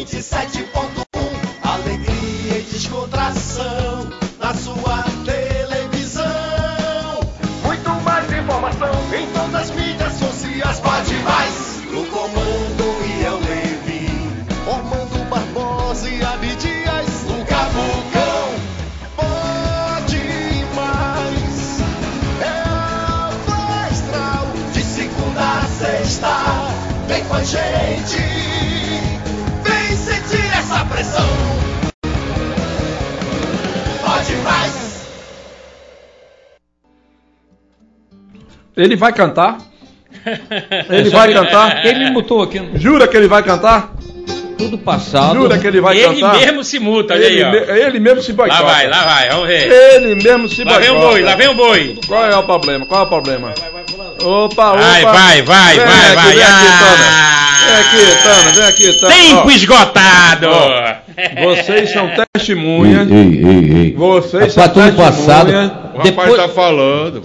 97.1, alegria e descontração na sua televisão. Muito mais informação em todas as mídias sociais. Pode mais no comando e eu. Ormando Barbosa e Abdias, o Cabucão. Pode mais. É a Astral de segunda a sexta. Vem com a gente. Pressão. Pode mais. Ele vai cantar? Ele vai cantar? Ele me mutou aqui. Jura que ele vai cantar? Tudo passado. Jura que ele vai Ele cantar? mesmo se muta, olha aí, ele, ó. me- ele mesmo se boicota. Lá vai, lá vai, vamos ver. Ele mesmo se Lá vem o boicota. boi, lá vem o boi. Qual é o problema? Qual é o problema? Opa, opa. Vai, vai, vai, Vem vai, aqui, vai. Vem aqui, Tana. Ah! Vem aqui, Tana, vem aqui, Tana. Tempo Ó, esgotado. Vocês são testemunhas. Ei, ei, ei. Vocês Pra são passado. testemunhas. O rapaz Depois- tá falando.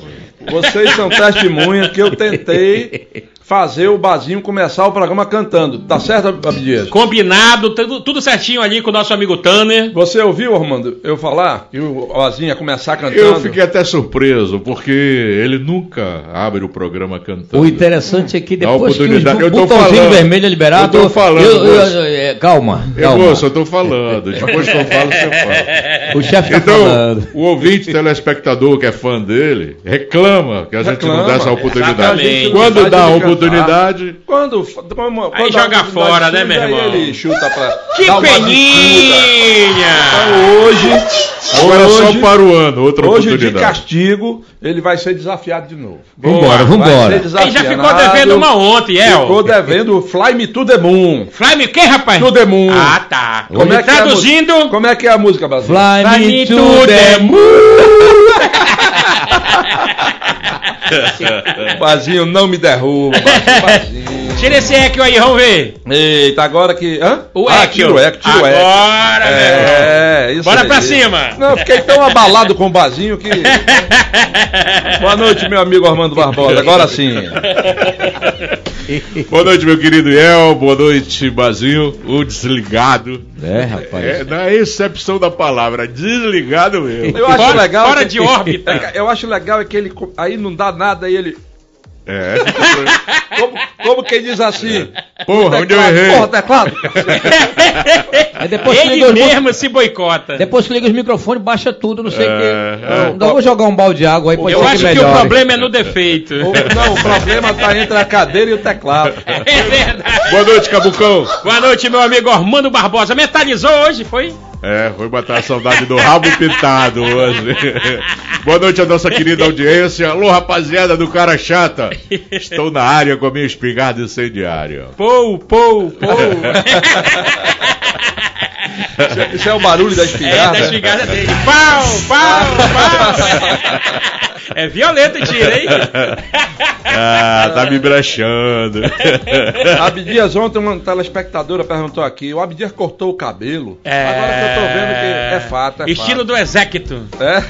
Vocês são testemunhas que eu tentei fazer o Bazinho começar o programa cantando. Tá certo, Abdias? Combinado, tudo, tudo certinho ali com o nosso amigo Tanner. Você ouviu, Armando, eu falar que o Bazinho ia começar cantando? Eu fiquei até surpreso, porque ele nunca abre o programa cantando. O interessante é que depois que o oportunidade. Eu tô botãozinho falando. vermelho é liberado. Eu tô falando, eu- eu- é, calma, É, calma. moço, eu tô falando. Depois que eu falo, você fala. O chefe tá Então, falando. o ouvinte telespectador que é fã dele reclama que a gente não Reclama. dá essa oportunidade. Exatamente. Quando dá a cantar. Oportunidade, Quando, quando, Aí quando joga fora, né, meu aí irmão? ele chuta pra. Que peninha! Então hoje, agora hoje, só para o ano, outra hoje de oportunidade. castigo, ele vai ser desafiado de novo. Vambora, Vai vambora. Ele já ficou devendo uma ontem, El. Ficou devendo o Fly Me to the Moon. Fly me o quê, rapaz? To the Moon. Ah, tá. Como é que é a Traduzindo. música? Como é que é a música, Brasil? Fly, Fly me to to the the Bazinho, não me derruba. Bazinho. Tira esse eco aí, vamos ver. Eita, agora que. Hã? O ah, eco. tira o eco, tira o eco. Agora. É, isso Bora aí. pra cima. Não, eu fiquei tão abalado com o Bazinho que. Boa noite, meu amigo Armando Barbosa. Agora sim. Boa noite, meu querido El. Boa noite, Bazinho. O desligado. É, rapaz. É, na excepção da palavra, desligado mesmo. Eu acho Fora- legal. fora que- de órbita. Que Eu acho legal é que ele. Aí não dá nada e ele. É. Como, como quem diz assim? Porra, onde eu errei? Porra, teclado. Aí depois que Ele liga mesmo se boicota. Depois que liga os microfones, baixa tudo, não sei o É, quê. é. Não, vou jogar um balde de água aí, pode Eu acho que o melhore. problema é no defeito. O- não, o problema tá entre a cadeira e o teclado. É verdade. Boa noite, Cabucão. Boa noite, meu amigo Armando Barbosa. Metalizou hoje, foi? É, foi matar a saudade do rabo pintado hoje. Boa noite à nossa querida audiência. Alô, rapaziada do cara chata. Estou na área com a minha espingarda incendiária. Pou, pou, pou. Isso é o barulho da É, espingarda. da espingarda dele. Pau, pau, pau. É violento o tiro, hein? Ah, tá me brechando. Abdias, ontem uma telespectadora perguntou aqui, o Abdias cortou o cabelo. É. Agora que eu tô vendo que é fato, é Estilo do exéquito. fato. É?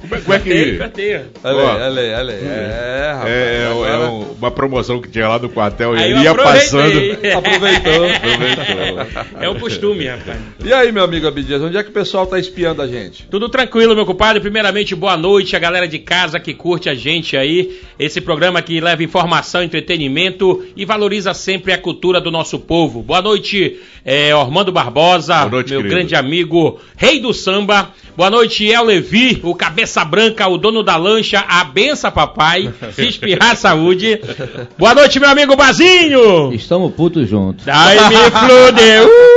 Como é, como é que. Cortei. Olha Ó. aí, olha aí, olha aí. É, rapaz. É, é, é agora uma promoção que tinha lá no quartel e Aí ele ia aproveitei. passando. Aproveitou. Aproveitou. É o costume, rapaz. E aí, meu amigo Abdias, onde é que o pessoal tá espiando a gente? Tudo tranquilo, meu compadre. Primeiramente, boa noite a galera de casa que curte a gente aí. Esse programa que leva informação, entretenimento e valoriza sempre a cultura do nosso povo. Boa noite, eh, Ormando Barbosa, Boa noite, meu querido. grande amigo, rei do samba. Boa noite, El Levi, o cabeça branca, o dono da lancha, a benção, papai. Se espirrar, saúde. Boa noite, meu amigo Bazinho. Estamos putos juntos. Dai me fludeu.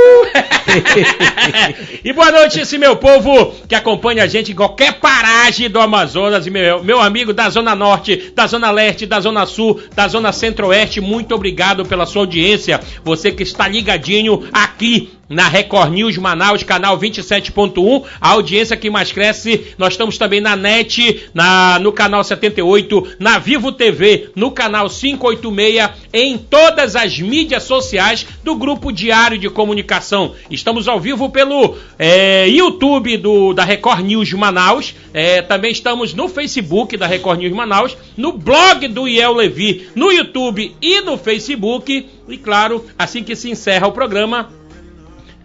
e boa noite, esse meu povo que acompanha a gente em qualquer paragem do Amazonas. E meu, meu amigo da Zona Norte, da Zona Leste, da Zona Sul, da Zona Centro-Oeste, muito obrigado pela sua audiência. Você que está ligadinho aqui na Record News Manaus, canal 27.1, a audiência que mais cresce. Nós estamos também na NET, na, no canal 78, na Vivo TV, no canal 586, em todas as mídias sociais do Grupo Diário de Comunicação. Estamos ao vivo pelo é, YouTube do, da Record News Manaus, é, também estamos no Facebook da Record News Manaus, no blog do Iel Levi, no YouTube e no Facebook. E claro, assim que se encerra o programa,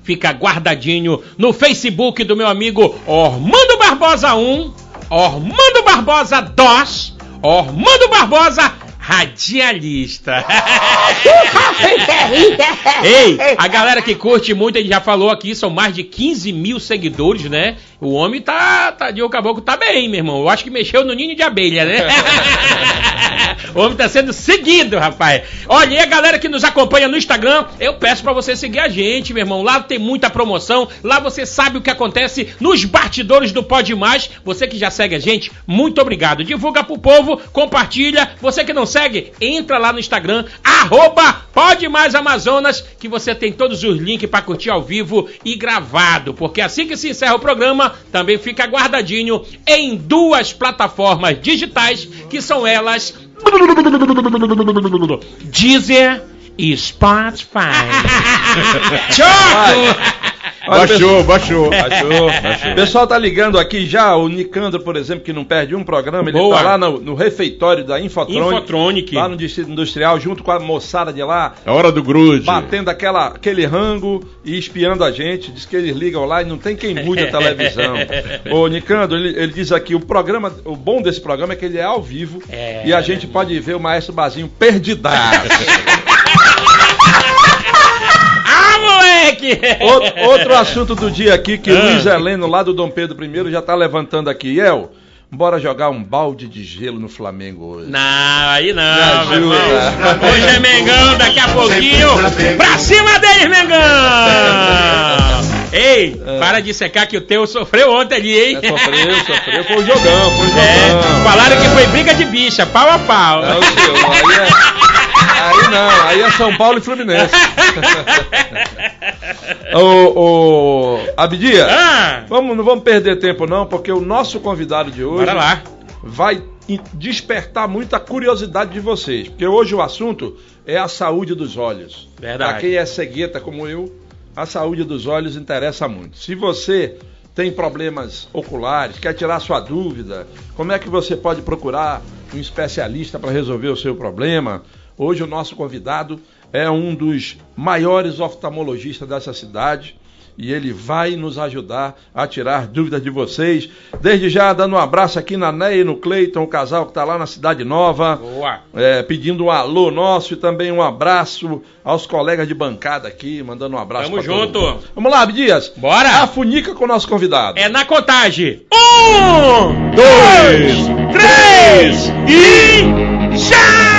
fica guardadinho no Facebook do meu amigo Ormando Barbosa 1, Ormando Barbosa 2, Ormando Barbosa Radialista. Ei, a galera que curte muito, a gente já falou aqui, são mais de 15 mil seguidores, né? O homem tá, tá de o caboclo tá bem, meu irmão. Eu acho que mexeu no ninho de abelha, né? o homem tá sendo seguido, rapaz. Olha, e a galera que nos acompanha no Instagram, eu peço pra você seguir a gente, meu irmão. Lá tem muita promoção, lá você sabe o que acontece nos bastidores do Pode Mais. Você que já segue a gente, muito obrigado. Divulga pro povo, compartilha. Você que não segue, entra lá no Instagram, arroba Pode Mais Amazonas, que você tem todos os links pra curtir ao vivo e gravado. Porque assim que se encerra o programa, também fica guardadinho em duas plataformas digitais, que são elas Deezer e Spotify. Choco! Olha, Baixou, baixou. Baixou. O pessoal tá ligando aqui já, o Nicandro, por exemplo, que não perde um programa, ele Boa. tá lá no, no refeitório da Infotronic, Infotronic. lá no Distrito Industrial, junto com a moçada de lá, É hora do grude. batendo aquela, aquele rango e espiando a gente. Diz que eles ligam lá e não tem quem mude a televisão. Ô, Nicandro, ele, ele diz aqui, o programa, o bom desse programa é que ele é ao vivo É. e a gente pode ver o Maestro Bazinho perdidaço. moleque! Outro, outro assunto do dia aqui que Ah. Luiz Heleno, lá do Dom Pedro I, já tá levantando aqui. El, bora jogar um balde de gelo no Flamengo hoje. Não, aí não, Me ajuda. Hoje é Mengão, daqui a pouquinho. Pra cima deles, Mengão! Ei, para de secar que o teu sofreu ontem ali, hein? É, sofreu, sofreu. Foi um jogão, foi um É, jogão. falaram que foi briga de bicha, pau a pau. Não, senhor, aí, é, aí não, aí é São Paulo e Fluminense. ô, ô, Abdias, Ah, vamos, não vamos perder tempo não, porque o nosso convidado de hoje vai despertar muita curiosidade de vocês. Porque hoje o assunto é a saúde dos olhos. Verdade. Para quem é cegueta como eu, a saúde dos olhos interessa muito. Se você tem problemas oculares, quer tirar sua dúvida, como é que você pode procurar um especialista para resolver o seu problema? Hoje o nosso convidado é um dos maiores oftalmologistas dessa cidade e ele vai nos ajudar a tirar dúvidas de vocês. Desde já, dando um abraço aqui na Neia e no Cleiton, o casal que está lá na Cidade Nova, Boa. é, pedindo um alô nosso e também um abraço aos colegas de bancada aqui, mandando um abraço Tamo junto. Vamos lá, Abdias. Bora. A funica com o nosso convidado. É na contagem. Um, dois, três e já!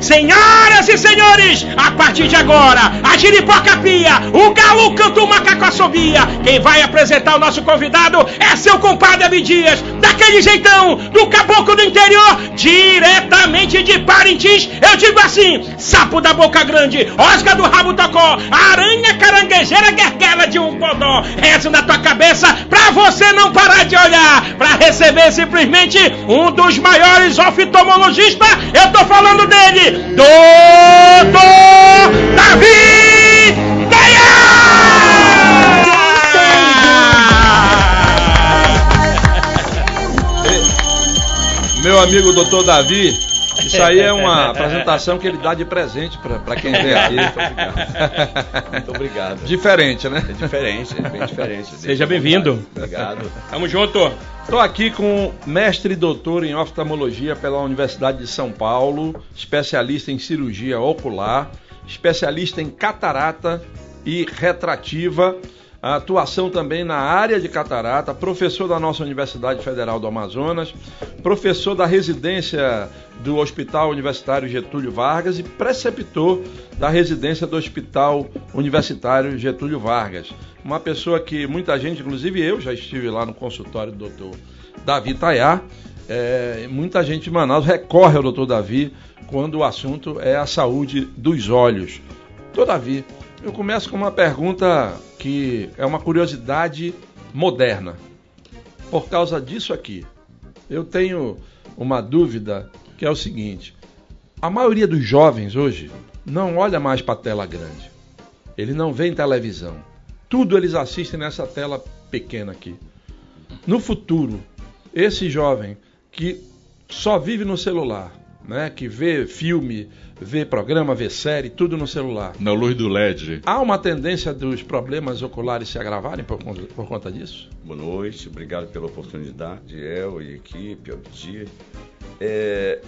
senhoras e senhores, a partir de agora, a giripoca pia, o galo canta o macaco assobia. Quem vai apresentar o nosso convidado é seu compadre Abidias, daquele jeitão, do caboclo do interior, diretamente de Parintins. Eu digo assim, sapo da boca grande, osga do rabo tocó, aranha caranguejeira guerguela de um podó. Rezo na tua cabeça pra você não parar de olhar, pra receber simplesmente um dos maiores oftalmologistas. Eu tô falando dele, Doutor Davi Deia! Meu amigo doutor Davi, isso aí é uma apresentação que ele dá de presente para quem vem aqui. Muito obrigado. Diferente, né? É diferente, é bem diferente. Seja bem-vindo. Obrigado. Tamo junto. Estou aqui com mestre e doutor em oftalmologia pela Universidade de São Paulo, especialista em cirurgia ocular, especialista em catarata e retrativa, atuação também na área de catarata, professor da nossa Universidade Federal do Amazonas, professor da residência do Hospital Universitário Getúlio Vargas e preceptor da residência do Hospital Universitário Getúlio Vargas. Uma pessoa que muita gente, inclusive eu, já estive lá no consultório do doutor Davi Tayá. É, muita gente de Manaus recorre ao doutor Davi quando o assunto é a saúde dos olhos. Doutor Davi, eu começo com uma pergunta que é uma curiosidade moderna. Por causa disso aqui, eu tenho uma dúvida que é o seguinte: a maioria dos jovens hoje não olha mais para a tela grande. Ele não vê televisão. Tudo eles assistem nessa tela pequena aqui. No futuro, esse jovem que só vive no celular, né, que vê filme, vê programa, vê série, tudo no celular. Na luz do LED. Há uma tendência dos problemas oculares se agravarem por, conta- por conta disso? Boa noite, obrigado pela oportunidade, El e equipe, Aldir. É,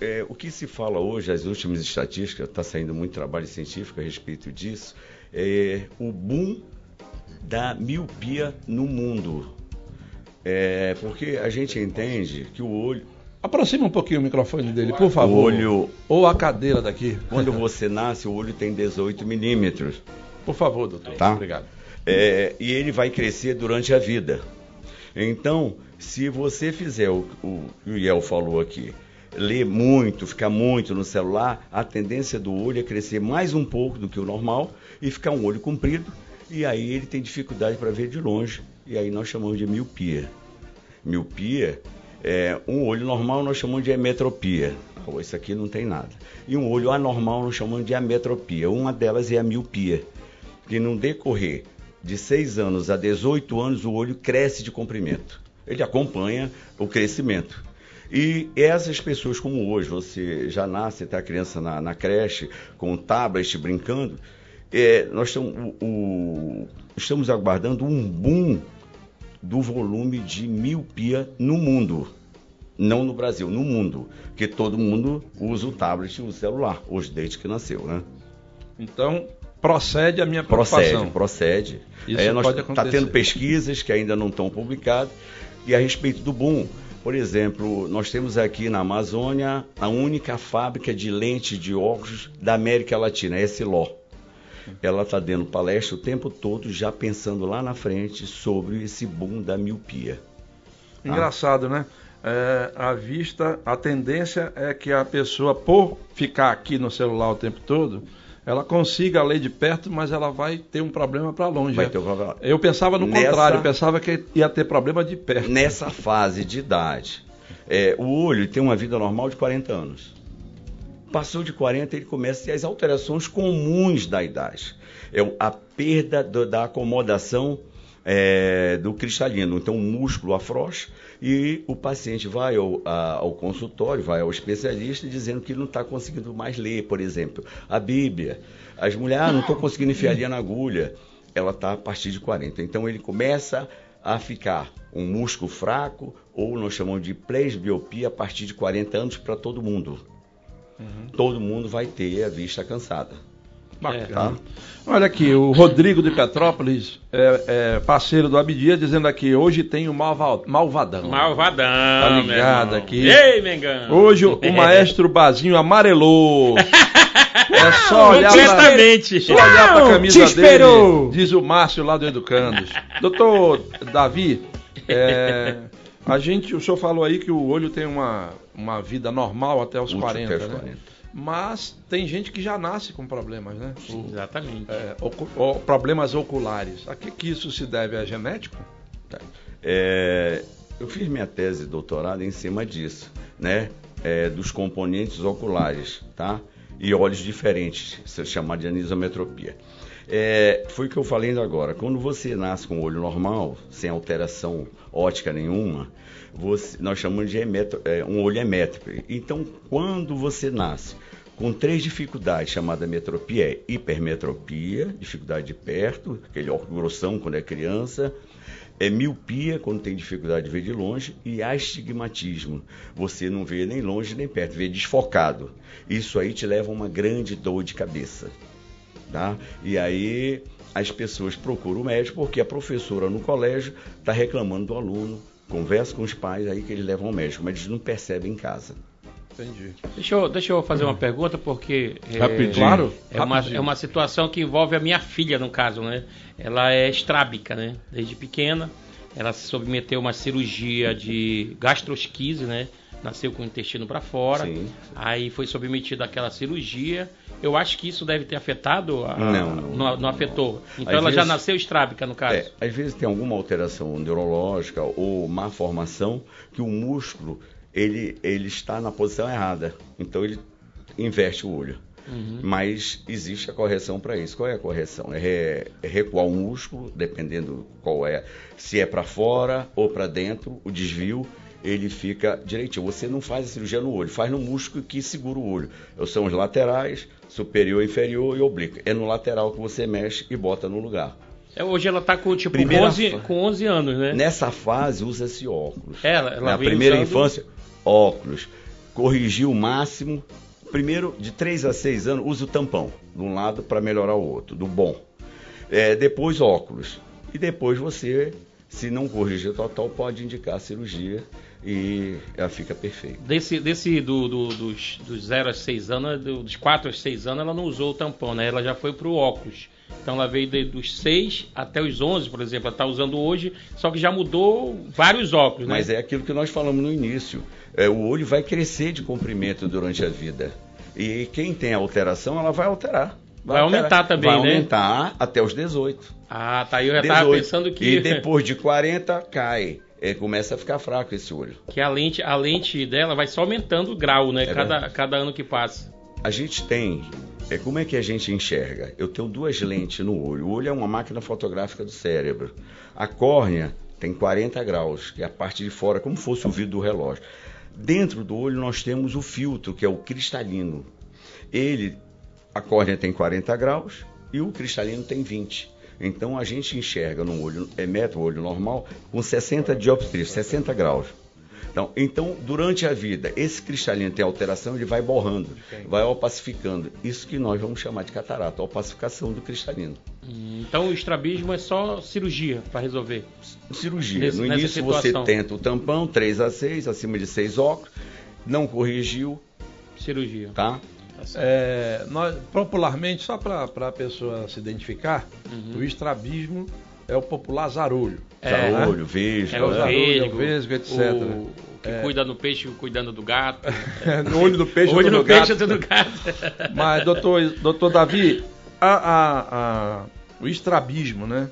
é, o que se fala hoje, as últimas estatísticas, está saindo muito trabalho científico a respeito disso, é o boom da miopia no mundo. É, porque a gente entende que o olho, Aproxima um pouquinho o microfone dele, por favor. o olho, Ou a cadeira daqui. quando você nasce, o olho tem 18 milímetros. Por favor, doutor. Tá. Obrigado. É, e ele vai crescer durante a vida. Então, se você fizer o que o Iel falou aqui, ler muito, ficar muito no celular, a tendência do olho é crescer mais um pouco do que o normal e ficar um olho comprido, e aí ele tem dificuldade para ver de longe, e aí nós chamamos de miopia. Miopia é um olho normal nós chamamos de emetropia. Ah, Isso aqui não tem nada. E um olho anormal nós chamamos de ametropia. Uma delas é a miopia que no decorrer de 6 anos a 18 anos o olho cresce de comprimento. Ele acompanha o crescimento. E essas pessoas, como hoje, você já nasce, está a criança na, na creche, com tablet brincando, é, nós o- o- estamos aguardando um boom do volume de miopia no mundo. Não no Brasil, no mundo. Porque todo mundo usa o tablet e o celular, hoje desde que nasceu, né? Então, procede a minha Procede, preocupação. procede. Isso É, nós pode Está acontecer. tendo pesquisas que ainda não estão publicadas. E a respeito do boom, por exemplo, nós temos aqui na Amazônia a única fábrica de lente de óculos da América Latina, a Essilor. Ela está dando palestra o tempo todo, já pensando lá na frente sobre esse boom da miopia. Engraçado, né? É, a vista, a tendência é que a pessoa, por ficar aqui no celular o tempo todo, ela consiga ler de perto, mas ela vai ter um problema para longe. Vai ter um problema. Eu pensava no Nessa- contrário, eu pensava que ia ter problema de perto. Nessa fase de idade, é, o olho tem uma vida normal de 40 anos. Passou de 40, ele começa as alterações comuns da idade. É a perda do- da acomodação é, do cristalino. Então, o músculo afrouxa e o paciente vai ao, a- ao consultório, vai ao especialista dizendo que não está conseguindo mais ler, por exemplo, a Bíblia. As mulheres, ah, não estou conseguindo enfiar ali na agulha. Ela está a partir de 40. Então, ele começa a ficar um músculo fraco, ou nós chamamos de presbiopia a partir de 40 anos para todo mundo. Todo mundo vai ter a vista cansada. Bacana. Olha aqui, o Rodrigo de Petrópolis, é, é parceiro do Abdias, dizendo aqui, hoje tem o Malva- Malvadão. Malvadão. Tá ligado aqui. Ei, Mengão. Hoje o, o maestro Bazinho amarelou. É só olhar pra, Completamente. só olhar pra camisa dele, diz o Márcio lá do Educandos. Doutor Davi, é, a gente, o senhor falou aí que o olho tem uma, uma vida normal até os Útil 40, até os né? 40. Mas tem gente que já nasce com problemas, né? O- Exatamente. é, problemas oculares. A que, que isso se deve? É genético? Tá. É, eu fiz minha tese de doutorado em cima disso, né? É, dos componentes oculares, tá? E olhos diferentes, isso é chamado de anisometropia. É, foi o que eu falei ainda agora. Quando você nasce com o olho normal, sem alteração ótica nenhuma, você- nós chamamos de emetro- é, um olho emétrico. Então, quando você nasce com três dificuldades, chamada metropia, é hipermetropia, dificuldade de perto, aquele óculos grossão quando é criança, é miopia, quando tem dificuldade de ver de longe, e astigmatismo. Você não vê nem longe nem perto, vê desfocado. Isso aí te leva a uma grande dor de cabeça. Tá? E aí as pessoas procuram o médico porque a professora no colégio está reclamando do aluno, conversa com os pais aí que eles levam ao médico, mas eles não percebem em casa. Entendi. Deixa eu, deixa eu fazer uma pergunta, porque. é, Rapidinho. Claro. É uma, é uma situação que envolve a minha filha, no caso, né? Ela é estrábica, né? Desde pequena. Ela se submeteu a uma cirurgia de gastrosquise, né? Nasceu com o intestino para fora. Sim. Aí foi submetida àquela cirurgia. Eu acho que isso deve ter afetado. A, Não, não. não. afetou. Então Às ela já vezes- nasceu estrábica, no caso. É, às vezes tem alguma alteração neurológica ou má formação que o músculo ele, ele está na posição errada. Então ele inverte o olho. Mas existe a correção para isso. Qual é a correção? É, é recuar o músculo, dependendo qual é, se é para fora ou para dentro, o desvio, ele fica direitinho. Você não faz a cirurgia no olho, faz no músculo que segura o olho. São os laterais, superior, inferior e oblíquo. É no lateral que você mexe e bota no lugar. É, hoje ela tá com tipo Primeira 11, fa- com 11 anos, né? Nessa fase usa-se óculos. Ela- ela Na primeira usando- infância, óculos. Corrigir o máximo. Primeiro, de 3 a 6 anos, usa o tampão. De um lado para melhorar o outro, do bom. É, depois, óculos. E depois você, se não corrigir total, pode indicar a cirurgia e ela fica perfeita. Desse, desse do, do- dos, dos 0 a 6 anos, do- dos 4 a 6 anos, ela não usou o tampão, né? Ela já foi pro óculos. Então ela veio de- dos 6 até os 11, por exemplo. Ela tá usando hoje, só que já mudou vários óculos, né? Mas é aquilo que nós falamos no início. É, o olho vai crescer de comprimento durante a vida. E quem tem alteração, ela vai alterar. Vai aumentar também, vai né? aumentar até os 18. Ah, tá. Eu já tava 18. pensando que, E depois de 40, cai. É, começa a ficar fraco esse olho. que a, lente, a lente dela vai só aumentando o grau, né? É cada, verdade. cada ano que passa. A gente tem. É, como é que a gente enxerga? Eu tenho duas lentes no olho. O olho é uma máquina fotográfica do cérebro. A córnea tem 40 graus, que é a parte de fora, como fosse o vidro do relógio. Dentro do olho nós temos o filtro, que é o cristalino. Ele, a córnea tem 40 graus e o cristalino tem 20. Então a gente enxerga no olho, é meta o olho normal, com 60 dioptrias, 60 graus. Então, então, durante a vida, esse cristalino tem alteração, ele vai borrando, vai opacificando. Isso que nós vamos chamar de catarata, opacificação do cristalino. Hum, Então o estrabismo é só cirurgia para resolver. Cirurgia. Nesse- no início você tenta o tampão, 3 a 6, acima de 6 óculos, não corrigiu, Cirurgia. tá? É, nós, popularmente, só para a pessoa se identificar, o estrabismo é o popular zarolho. É. Zarolho, veja. É o Zarolho, vesgo, o vesgo, etc. O, o que É. cuida no peixe, cuidando do gato. no olho do peixe, o olho do gato. peixe, do gato. Mas, doutor, doutor Davi, a- a- a- o estrabismo, né?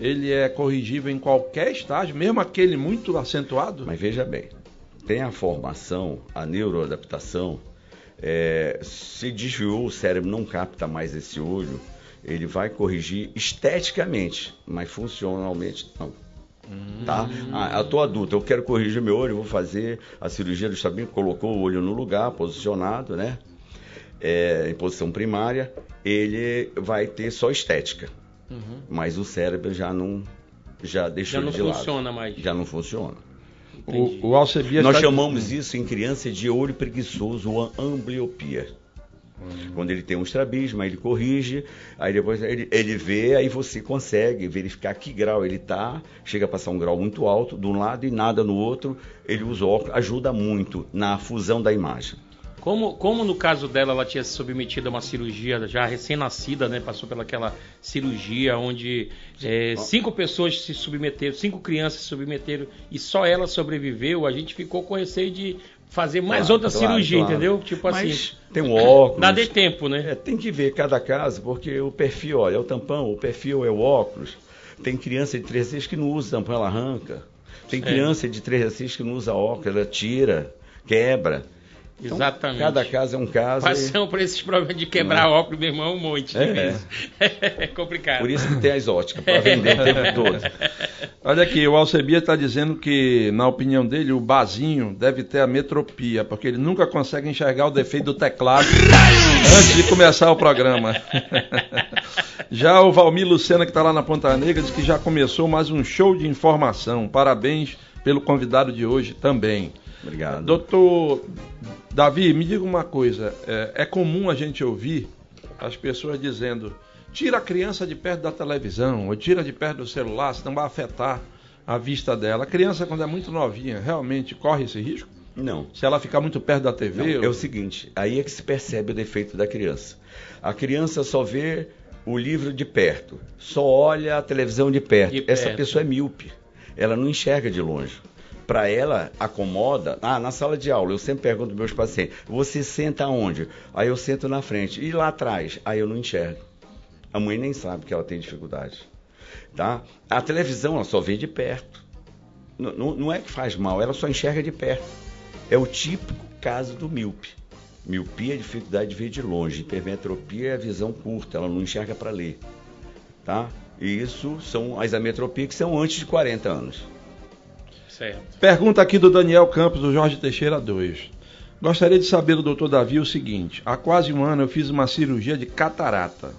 Ele é corrigível em qualquer estágio, mesmo aquele muito acentuado? Mas veja bem, tem a formação, a neuroadaptação. É, se desviou, o cérebro não capta mais esse olho, ele vai corrigir esteticamente, mas funcionalmente não. Tá? Ah, eu tô adulto, eu quero corrigir meu olho, vou fazer a cirurgia do estabilo, colocou o olho no lugar, posicionado, né? É, em posição primária, ele vai ter só estética, mas o cérebro já não já deixou Já não de lado. funciona mais. Já não funciona. O, o Alcebias Nós tá- chamamos isso em criança de olho preguiçoso ou ambliopia. Quando ele tem um estrabismo, aí ele corrige, aí depois ele, ele vê, aí você consegue verificar que grau ele está, chega a passar um grau muito alto de um lado e nada no outro, ele usa óculos, ajuda muito na fusão da imagem. Como, como no caso dela, ela tinha se submetido a uma cirurgia já recém-nascida, né? Passou pelaquela cirurgia onde é, cinco pessoas se submeteram, cinco crianças se submeteram e só ela sobreviveu, a gente ficou com receio de fazer mais Claro, outra claro, cirurgia, claro. entendeu? Tipo Mas assim. tem um óculos. Nada de tempo, né? É, tem que ver cada caso, porque o perfil, olha, é o tampão, o perfil é o óculos. Tem criança de 3 a 6 que não usa tampão, ela arranca. Tem É. criança de 3 a 6 que não usa óculos, ela tira, quebra. Então, Exatamente. Cada caso é um caso. e- Passamos por esses problemas de quebrar óculos, meu irmão, um monte de É. É complicado. Por isso que tem as óticas, para vender o tempo todo. Olha aqui, o Alcebias está dizendo que, na opinião dele, o Bazinho deve ter a metropia, porque ele nunca consegue enxergar o defeito do teclado antes de começar o programa. já o Valmir Lucena, que está lá na Ponta Negra, diz que já começou mais um show de informação. Parabéns pelo convidado de hoje também. Obrigado. Doutor Davi, me diga uma coisa. É, é comum a gente ouvir as pessoas dizendo: tira a criança de perto da televisão, ou tira de perto do celular, senão vai afetar a vista dela. A criança, quando é muito novinha, realmente corre esse risco? Não. Se ela ficar muito perto da TV? Não, ou- é o seguinte, aí é que se percebe o defeito da criança. A criança só vê o livro de perto, só olha a televisão de perto. De Essa perto. pessoa é míope, ela não enxerga de longe. Para ela, acomoda. Ah, na sala de aula, eu sempre pergunto aos meus pacientes: você senta onde? Aí eu sento na frente. E lá atrás? Aí eu não enxergo. A mãe nem sabe que ela tem dificuldade. Tá? A televisão, ela só vê de perto. N- n- não é que faz mal, ela só enxerga de perto. É o típico caso do míope. Miopia é dificuldade de ver de longe. Hipermetropia é a visão curta, ela não enxerga para ler. Tá? E isso são as ametropias que são antes de 40 anos. Certo. Pergunta aqui do Daniel Campos, do Jorge Teixeira 2. Gostaria de saber do doutor Davi o seguinte: há quase um ano eu fiz uma cirurgia de catarata.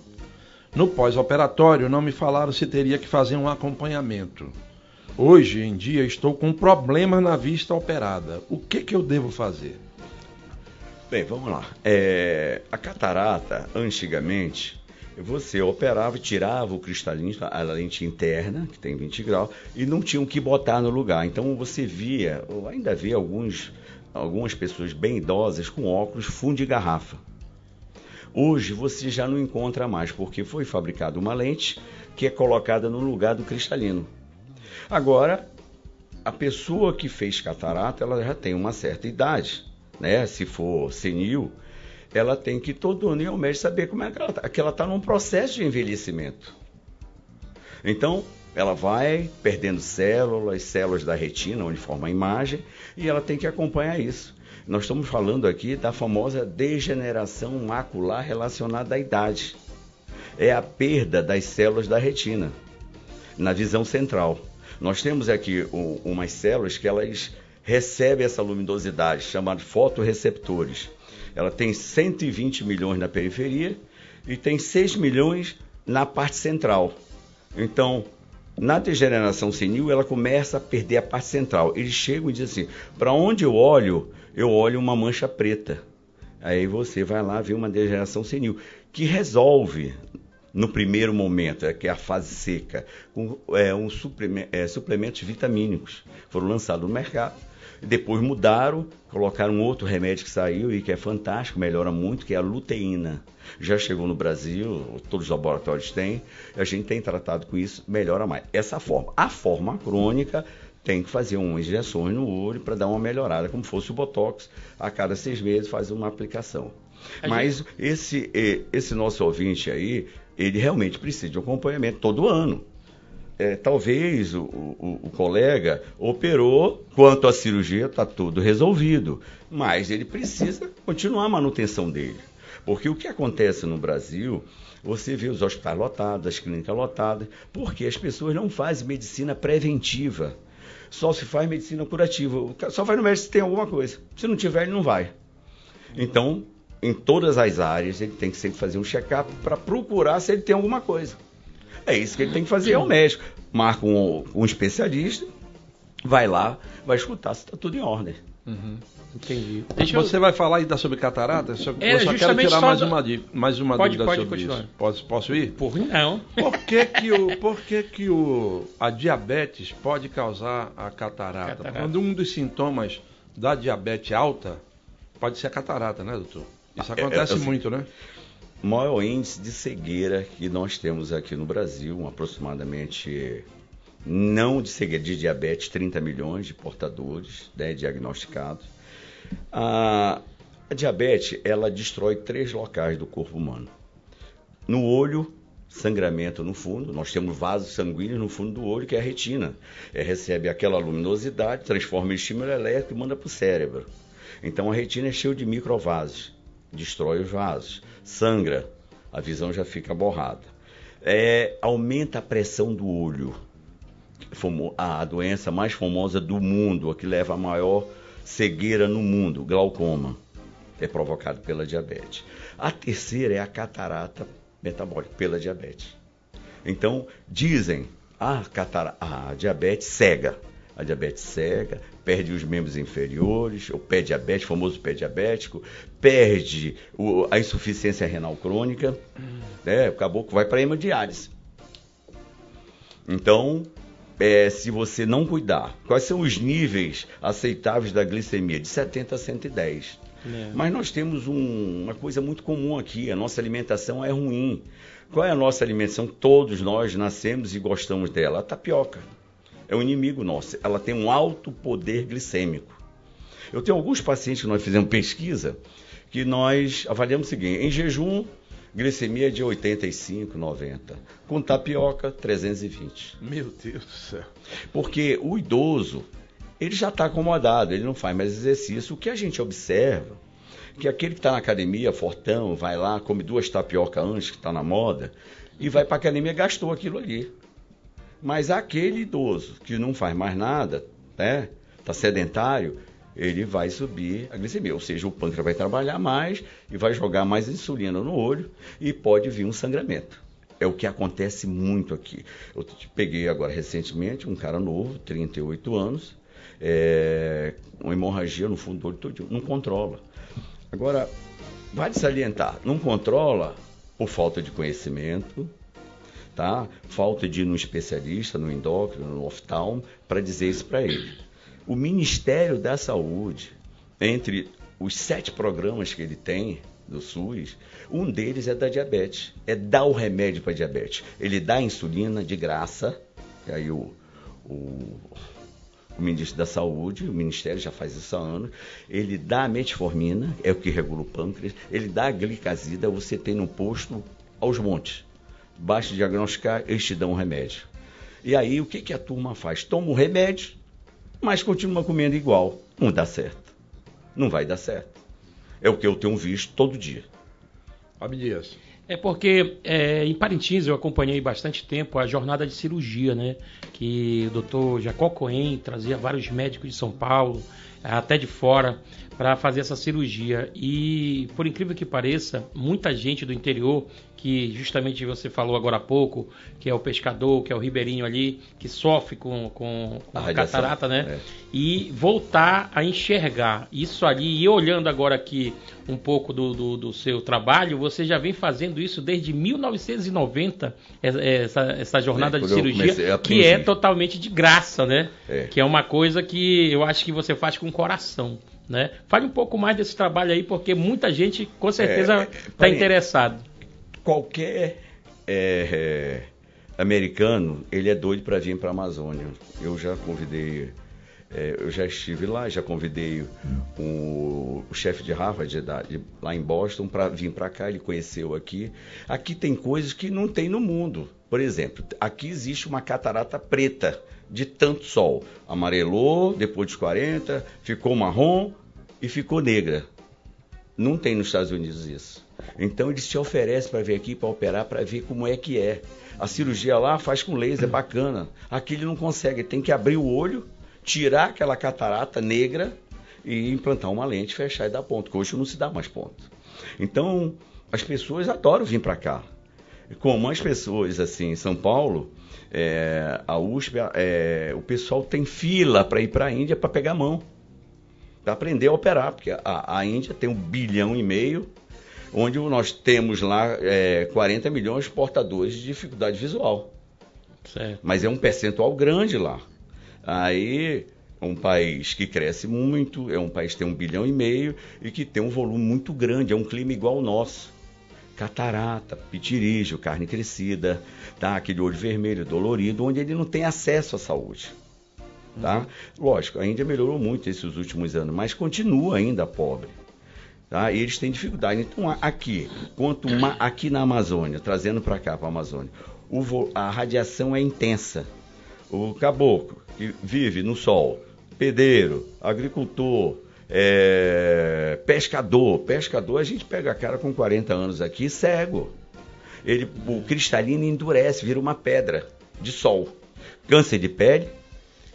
No pós-operatório não me falaram se teria que fazer um acompanhamento. Hoje em dia estou com problemas na vista operada. O que, que eu devo fazer? Bem, vamos lá. É, a catarata, antigamente, você operava, tirava o cristalino, a lente interna, que tem 20 graus, e não tinha o que botar no lugar. Então você via, ou ainda via alguns, algumas pessoas bem idosas com óculos fundo de garrafa. Hoje você já não encontra mais, porque foi fabricada uma lente que é colocada no lugar do cristalino. Agora, a pessoa que fez catarata, ela já tem uma certa idade, né? Se for senil, ela tem que todo ano ir ao médico saber como é que ela está. Que ela está num processo de envelhecimento. Então, ela vai perdendo células, células da retina, onde forma a imagem, e ela tem que acompanhar isso. Nós estamos falando aqui da famosa degeneração macular relacionada à idade. É a perda das células da retina na visão central. Nós temos aqui um, umas células que elas recebem essa luminosidade, chamadas fotoreceptores. Ela tem 120 milhões na periferia e tem 6 milhões na parte central. Então, na degeneração senil, ela começa a perder a parte central. Eles chegam e dizem assim: para onde eu olho, eu olho uma mancha preta. Aí você vai lá ver uma degeneração senil, que resolve no primeiro momento, é que é a fase seca, com é, um suplemento, é, suplementos vitamínicos. Foram lançados no mercado. Depois mudaram, colocaram outro remédio que saiu e que é fantástico, melhora muito, que é a luteína. Já chegou no Brasil, todos os laboratórios têm, a gente tem tratado com isso, melhora mais. Essa forma. A forma crônica tem que fazer umas injeções no olho para dar uma melhorada, como fosse o Botox, a cada seis meses faz uma aplicação. A Mas esse, eh, esse nosso ouvinte aí, ele realmente precisa de um acompanhamento todo ano. É, talvez o, o- o colega operou, quanto à cirurgia está tudo resolvido, mas ele precisa continuar a manutenção dele. Porque o que acontece no Brasil, você vê os hospitais lotados, as clínicas lotadas, porque as pessoas não fazem medicina preventiva. Só se faz medicina curativa. Só vai no médico se tem alguma coisa. Se não tiver, ele não vai. Então, em todas as áreas, ele tem que sempre fazer um check-up para procurar se ele tem alguma coisa. É isso que ele tem que fazer, é o médico. Marca um, um especialista, vai lá, vai escutar se está tudo em ordem. Entendi. Deixa eu... Você vai falar ainda sobre catarata? Só, É, eu só quero tirar só mais da- uma, mais uma Pode- dúvida pode sobre continuar. isso. Posso, posso ir? Por não. Por que que, o, por que, que o, a diabetes pode causar a catarata? Catarata. Quando um dos sintomas da diabetes alta pode ser a catarata, né, doutor? Isso Ah, é- acontece é- muito, né? Maior índice de cegueira que nós temos aqui no Brasil, aproximadamente, não de cegueira, de diabetes, 30 milhões de portadores né, diagnosticados. A, a diabetes, ela destrói três locais do corpo humano. No olho, sangramento no fundo, nós temos vasos sanguíneos no fundo do olho, que é a retina. É, recebe aquela luminosidade, transforma em estímulo elétrico e manda para o cérebro. Então a retina é cheia de microvasos, destrói os vasos, sangra, a visão já fica borrada. É, aumenta a pressão do olho, a doença mais famosa do mundo, a que leva a maior cegueira no mundo, glaucoma, é provocado pela diabetes. A terceira é a catarata metabólica, pela diabetes. Então, dizem, a, a diabetes cega. A diabetes cega, perde os membros inferiores, o pé diabético, famoso pé diabético, perde o- a insuficiência renal crônica, né? acabou que vai para hemodiálise. Então, é, se você não cuidar, quais são os níveis aceitáveis da glicemia? De 70 a 110. É. Mas nós temos um- uma coisa muito comum aqui: a nossa alimentação é ruim. Qual é a nossa alimentação? Todos nós nascemos e gostamos dela. A tapioca é um inimigo nosso. Ela tem um alto poder glicêmico. Eu tenho alguns pacientes que nós fizemos pesquisa que nós avaliamos o seguinte: em jejum, glicemia de 85, 90. Com tapioca, 320. Meu Deus do céu. Porque o idoso, ele já está acomodado, ele não faz mais exercício. O que a gente observa, que aquele que está na academia, fortão, vai lá, come duas tapioca antes, que está na moda, e vai para a academia, gastou aquilo ali. Mas aquele idoso que não faz mais nada, né? Tá sedentário, ele vai subir a glicemia, ou seja, o pâncreas vai trabalhar mais e vai jogar mais insulina no olho e pode vir um sangramento. É o que acontece muito aqui. Eu peguei agora recentemente um cara novo, 38 anos, é, uma hemorragia no fundo do olho todo, não controla. Agora, vale salientar, não controla por falta de conhecimento, tá? Falta de ir no especialista, no endócrino, no oftalmo, para dizer isso para ele. O Ministério da Saúde, entre os sete programas que ele tem do SUS, um deles é da diabetes, é dar o remédio para diabetes. Ele dá insulina de graça, e aí o, o, o ministro da Saúde, o Ministério já faz isso há anos, ele dá a metformina, é o que regula o pâncreas, ele dá a glicazida, você tem no posto aos montes. Basta diagnosticar, eles te dão um remédio. E aí o que, que a turma faz? Toma o remédio, mas continua comendo igual. Não dá certo. Não vai dar certo. É o que eu tenho visto todo dia. Fábio Dias. É porque é, em Parintins eu acompanhei bastante tempo a jornada de cirurgia, né? Que o doutor Jacó Cohen trazia vários médicos de São Paulo, até de fora, para fazer essa cirurgia. E, por incrível que pareça, muita gente do interior, que justamente você falou agora há pouco, que é o pescador, que é o ribeirinho ali, que sofre com, com, com A a catarata, né? é. e voltar a enxergar isso ali. E olhando agora aqui um pouco do, do, do seu trabalho, você já vem fazendo isso desde 1990, é- essa, essa jornada É, de cirurgia, que é totalmente de graça, né? É. Que é uma coisa que eu acho que você faz com coração. Né? Fale um pouco mais desse trabalho aí, porque muita gente com certeza É, é, está Paulinho, interessado. Qualquer é, é, americano, ele é doido para vir para a Amazônia. Eu já convidei, é, eu já estive lá, já convidei o, o chefe de Harvard da- de- lá em Boston para vir para cá, ele conheceu aqui. Aqui tem coisas que não tem no mundo. Por exemplo, aqui existe uma catarata preta de tanto sol. Amarelou depois dos 40, ficou marrom e ficou negra. Não tem nos Estados Unidos isso. Então eles te oferecem para vir aqui para operar para ver como é que é. A cirurgia lá faz com laser, bacana. Aqui ele não consegue, tem que abrir o olho, tirar aquela catarata negra e implantar uma lente, fechar e dar ponto. Que hoje não se dá mais ponto. Então as pessoas adoram vir para cá. Como as pessoas assim em São Paulo, é, a USP, é, o pessoal tem fila para ir para a Índia para pegar a mão para aprender a operar, porque a, a Índia tem um bilhão e meio, onde nós temos lá é, 40 milhões de portadores de dificuldade visual. Certo. Mas é um percentual grande lá. Aí é um país que cresce muito, é um país que tem um bilhão e meio e que tem um volume muito grande, é um clima igual ao nosso. Catarata, pitirígio, carne crescida, tá? aquele olho vermelho dolorido, onde ele não tem acesso à saúde. Tá? Lógico, a Índia melhorou muito esses últimos anos, mas continua ainda pobre. Tá? E eles têm dificuldade. Então, aqui, quanto ma- aqui na Amazônia, trazendo para cá, para a Amazônia, o a radiação é intensa. O caboclo que vive no sol, pedreiro, agricultor, é, pescador. Pescador, a gente pega a cara com 40 anos aqui, cego. Ele, o cristalino endurece, vira uma pedra de sol. Câncer de pele,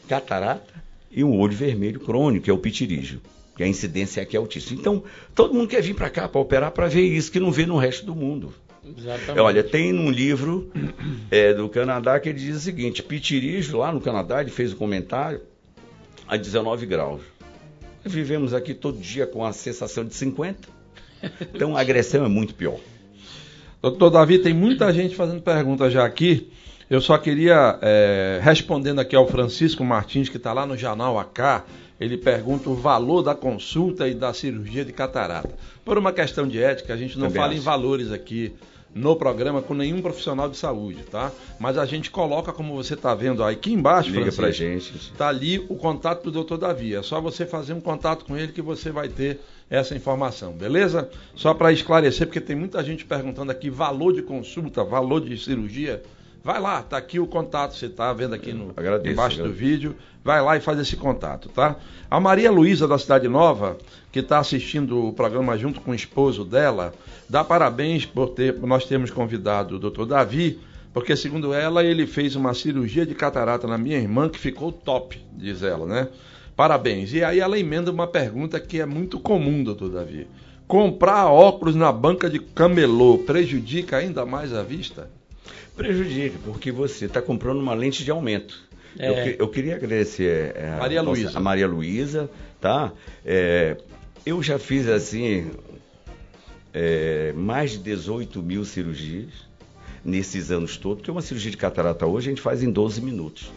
catarata e um olho vermelho crônico, que é o pitirígio, que a incidência aqui é altíssima. Então, todo mundo quer vir para cá para operar para ver isso que não vê no resto do mundo. Exatamente. Olha, tem num livro é, do Canadá que ele diz o seguinte: pitirígio, lá no Canadá, ele fez um comentário a 19 graus. Vivemos aqui todo dia com a sensação de 50. Então a agressão é muito pior. Doutor Davi, tem muita gente fazendo pergunta já aqui. Eu só queria, é, respondendo aqui ao Francisco Martins, que está lá no Jornal AK, ele pergunta o valor da consulta e da cirurgia de catarata. Por uma questão de ética, a gente não Também fala em acho. valores aqui no programa com nenhum profissional de saúde, tá? Mas a gente coloca, como você está vendo aí, aqui embaixo, Liga Francisco, pra gente. Está ali o contato do Dr. Davi. É só você fazer um contato com ele que você vai ter essa informação, beleza? Só para esclarecer, porque tem muita gente perguntando aqui valor de consulta, valor de cirurgia. Vai lá, tá aqui o contato, você tá vendo aqui no Agradeço, embaixo do agradeço. vídeo. Vai lá e faz esse contato, tá? A Maria Luísa da Cidade Nova, que está assistindo o programa junto com o esposo dela, dá parabéns por ter nós temos convidado o Dr. Davi Porque, segundo ela, ele fez uma cirurgia de catarata na minha irmã que ficou top, diz ela, né? Parabéns. E aí ela emenda uma pergunta que é muito comum, doutor Davi. Comprar óculos na banca de camelô prejudica ainda mais a vista? Prejudica, porque você está comprando uma lente de aumento. É. Eu, eu queria agradecer é, a, Maria nossa- Luísa. a Maria Luísa, tá? É, eu já fiz assim é, mais de 18 mil cirurgias nesses anos todos, porque uma cirurgia de catarata hoje a gente faz em 12 minutos.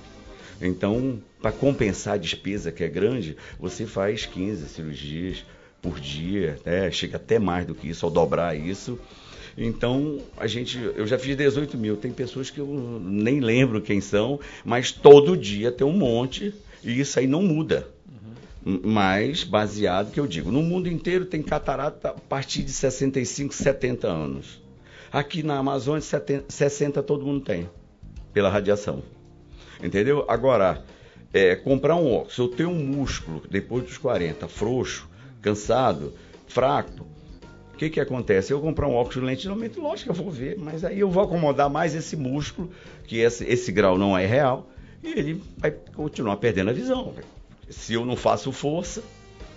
Então, para compensar a despesa que é grande, você faz 15 cirurgias por dia, né? chega até mais do que isso, ao dobrar isso. Então, a gente, eu já fiz 18 mil. Tem pessoas que eu nem lembro quem são, mas todo dia tem um monte e isso aí não muda. Mas, baseado que eu digo, no mundo inteiro tem catarata a partir de 65, 70 anos. Aqui na Amazônia, 70, 60 todo mundo tem, pela radiação. Entendeu? Agora, é, comprar um óculos, eu tenho um músculo depois dos 40, frouxo, cansado, fraco. Que que acontece? Eu comprar um óculos de lente de aumento, lógico que eu vou ver, mas aí eu vou acomodar mais esse músculo, que esse, esse grau não é real, e ele vai continuar perdendo a visão. Se eu não faço força,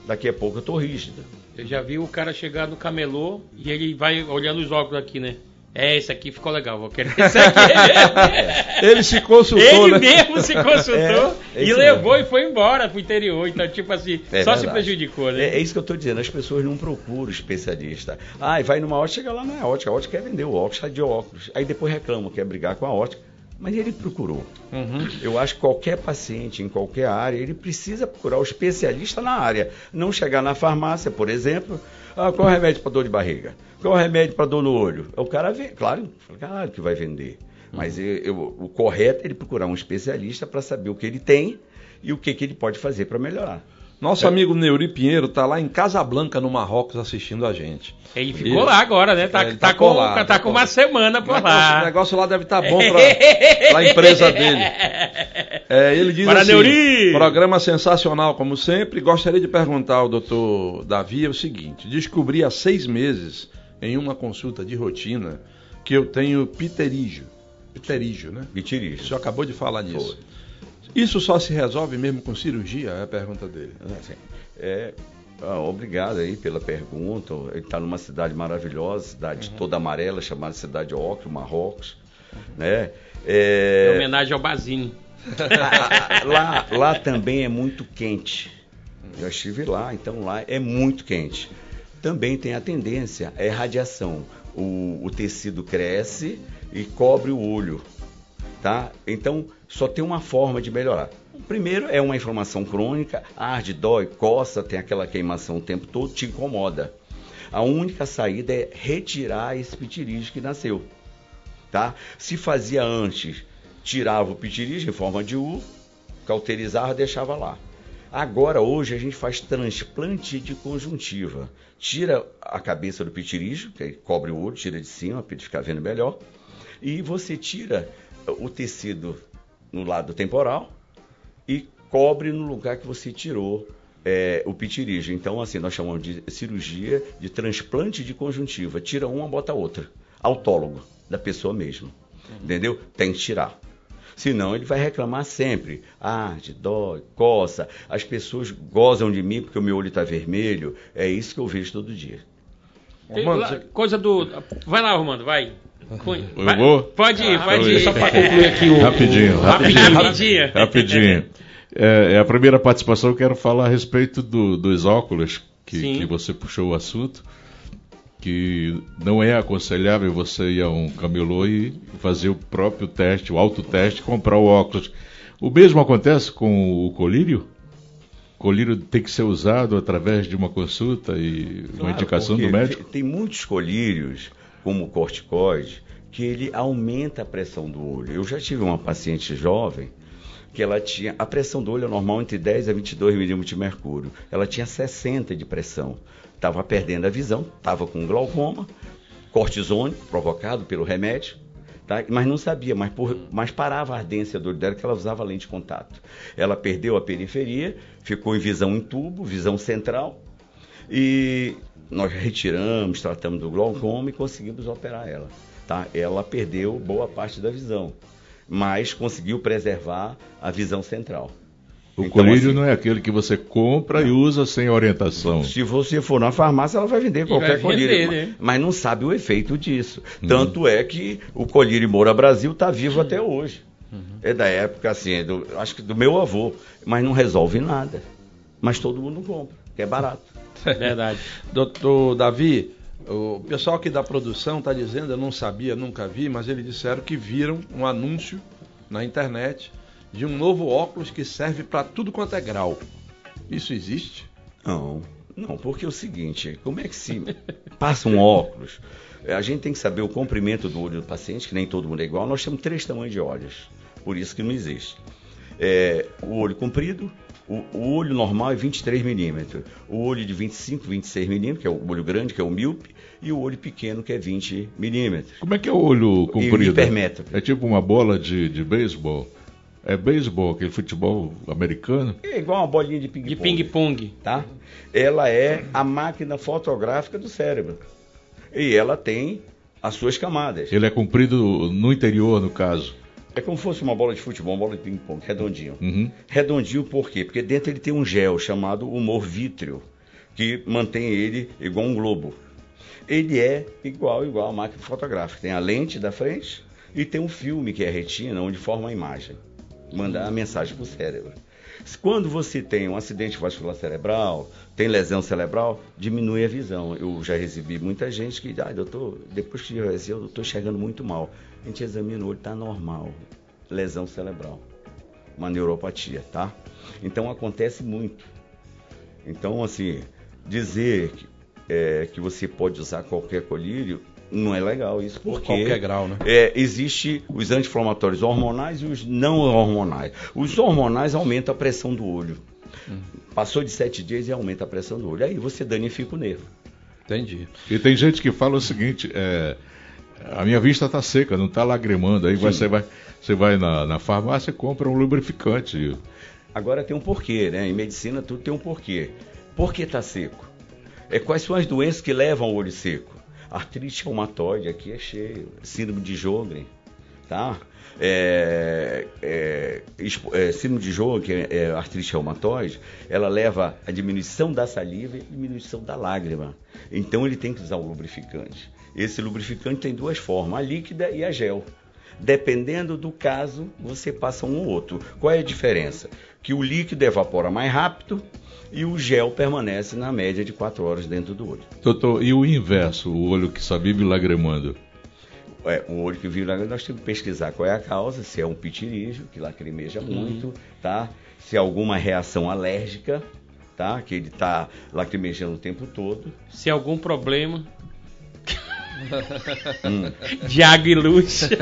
daqui a pouco eu tô rígido. Eu já vi o cara chegar no camelô e ele vai olhando os óculos aqui, né? É, esse aqui ficou legal, vou querer esse aqui. Ele se consultou, Ele né? mesmo se consultou É, e levou mesmo. e foi embora pro interior. Então, tipo assim, É só se verdade. prejudicou, né? É, é isso que eu estou dizendo, as pessoas não procuram especialista. Ah, e vai numa ótica, chega lá não é ótica, a ótica quer vender o óculos, está de óculos. Aí depois reclama, quer brigar com a ótica. Mas ele procurou. Uhum. Eu acho que qualquer paciente em qualquer área, ele precisa procurar o especialista na área. Não chegar na farmácia, por exemplo, ah, qual é o remédio para dor de barriga? Qual é o remédio para dor no olho? O cara vê, claro, claro que vai vender. Mas eu- eu- o correto é ele procurar um especialista para saber o que ele tem e o que, que ele pode fazer para melhorar. Nosso amigo Neuri Pinheiro tá lá em Casablanca, no Marrocos, assistindo a gente. Ele ficou Ele- lá agora, né? Tá, É, tá tá com, lá, tá tá com uma lá. semana O por negócio, o lá. negócio lá deve estar bom para a empresa dele. É, ele diz Para assim, Neuri! programa sensacional como sempre. Gostaria de perguntar ao doutor Davi o seguinte: descobri há seis meses, em uma consulta de rotina, que eu tenho pterígio. Pterígio, né? O Vitirijo. senhor acabou de falar nisso. Isso só se resolve mesmo com cirurgia? É a pergunta dele. É, ah, obrigado aí pela pergunta. Ele está numa cidade maravilhosa, cidade toda amarela, chamada Cidade Ocre, Marrocos. Né? Em É, homenagem ao Bazinho. lá, lá também é muito quente. Já estive lá, então lá é muito quente. Também tem a tendência, é radiação. O, o tecido cresce e cobre o olho, tá? Então só tem uma forma de melhorar. Primeiro é uma inflamação crônica, arde, dói, coça, tem aquela queimação o tempo todo, te incomoda. A única saída é retirar esse pitirígio que nasceu tá? Se fazia antes, tirava o pitirígio em forma de U, cauterizava, deixava lá. Agora, hoje, a gente faz transplante de conjuntiva. Tira a cabeça do pitirígio, que cobre o olho, tira de cima para ele ficar vendo melhor. E você tira o tecido no lado temporal e cobre no lugar que você tirou é, o pitirígio. Então, assim, nós chamamos de cirurgia de transplante de conjuntiva. Tira uma, bota outra. Autólogo, da pessoa mesmo. Entendeu? Tem que tirar. Senão ele vai reclamar sempre. Arde, dói, coça. As pessoas gozam de mim porque o meu olho está vermelho. É isso que eu vejo todo dia. Tem Romano, lá- você- Coisa do. Vai lá, Romano, vai. Cunha. Eu vou? Pode ir, pode eu- ir. só pra concluir aqui o- Rapidinho, Rapidinho, rapidinho. rapidinho. É, é a primeira participação, eu quero falar a respeito do- dos óculos, que, que você puxou o assunto, que não é aconselhável você ir a um camelô e fazer o próprio teste, o autoteste, comprar o óculos. O mesmo acontece com o colírio? O colírio tem que ser usado através de uma consulta e uma Claro, indicação do médico? Tem muitos colírios, como o corticoide, que ele aumenta a pressão do olho. Eu já tive uma paciente jovem que ela tinha a pressão do olho é normal entre 10 a 22 milímetros de mercúrio. Ela tinha 60 de pressão. Estava perdendo a visão, estava com glaucoma, cortisone provocado pelo remédio, tá? mas não sabia, mas, por- mas parava a ardência do olho dela que ela usava lente de contato. Ela perdeu a periferia, ficou em visão em tubo, visão central, e nós retiramos, tratamos do glaucoma e conseguimos operar ela. tá? Ela perdeu boa parte da visão, mas conseguiu preservar a visão central. O Então, colírio assim, não é aquele que você compra e usa sem orientação. Se você for na farmácia, ela vai vender qualquer vai colírio, vender, mas, né? mas não sabe o efeito disso. Uhum. Tanto é que o colírio Moura Brasil está vivo até Uhum. hoje. É da época, assim, é do- acho que do meu avô, mas não resolve nada. Mas todo mundo compra, que é barato. Verdade. Doutor Davi, o pessoal aqui da produção está dizendo, eu não sabia, nunca vi, mas eles disseram que viram um anúncio na internet de um novo óculos que serve para tudo quanto é grau. Isso existe? Não, não, porque é o seguinte, como é que se passa um óculos? A gente tem que saber o comprimento do olho do paciente, que nem todo mundo é igual. Nós temos três tamanhos de olhos, por isso que não existe. É, o olho comprido, o, o olho normal é 23 milímetros, o olho de 25, 26 milímetros, que é o olho grande, que é o míope, e o olho pequeno, que é 20 milímetros. Como é que é o olho comprido? hipermétrope. É tipo uma bola de, de beisebol. É beisebol, aquele futebol americano. É igual uma bolinha de ping-pong. De ping-pong. tá? Ela é a máquina fotográfica do cérebro. E ela tem as suas camadas. Ele é comprido no interior, no caso. É como se fosse uma bola de futebol, uma bola de ping-pong, redondinho. Uhum. Redondinho por quê? Porque dentro ele tem um gel chamado humor vítreo, que mantém ele igual um globo. Ele é igual, igual a máquina fotográfica. Tem a lente da frente e tem um filme, que é a retina, onde forma a imagem. Mandar a mensagem para o cérebro. Quando você tem um acidente vascular cerebral, tem lesão cerebral, diminui a visão. Eu já recebi muita gente que, ah, doutor, depois que eu eu estou enxergando muito mal. A gente examina o olho, está normal. Lesão cerebral. Uma neuropatia, tá? Então acontece muito. Então, assim, dizer que, é, que você pode usar qualquer colírio não é legal isso, Por porque qualquer grau, né? é, existe os anti-inflamatórios hormonais e os não hormonais. Os hormonais aumentam a pressão do olho. Passou de sete dias e aumenta a pressão do olho. Aí você danifica o nervo. Entendi. E tem gente que fala o seguinte: é, a minha vista está seca, não está lagrimando. Aí você vai, você vai na, na farmácia e compra um lubrificante. Agora tem um porquê, né? Em medicina tudo tem um porquê. Por que está seco? É, quais são as doenças que levam ao olho seco? Artrite reumatoide, aqui é cheio. Síndrome de Jogren, tá? É, é, é, síndrome de Jogren, que é, é artrite reumatoide, ela leva a diminuição da saliva e diminuição da lágrima. Então ele tem que usar o lubrificante. Esse lubrificante tem duas formas, a líquida e a gel. Dependendo do caso, você passa um ou outro. Qual é a diferença? Que o líquido evapora mais rápido e o gel permanece na média de 4 horas dentro do olho. Doutor, e o inverso, o olho que só vive lagrimando? É, o olho que vive lá, nós temos que pesquisar qual é a causa, se é um pitirígio, que lacrimeja muito, tá? Se é alguma reação alérgica, tá? Que ele está lacrimejando o tempo todo. Se algum problema. de água e luz.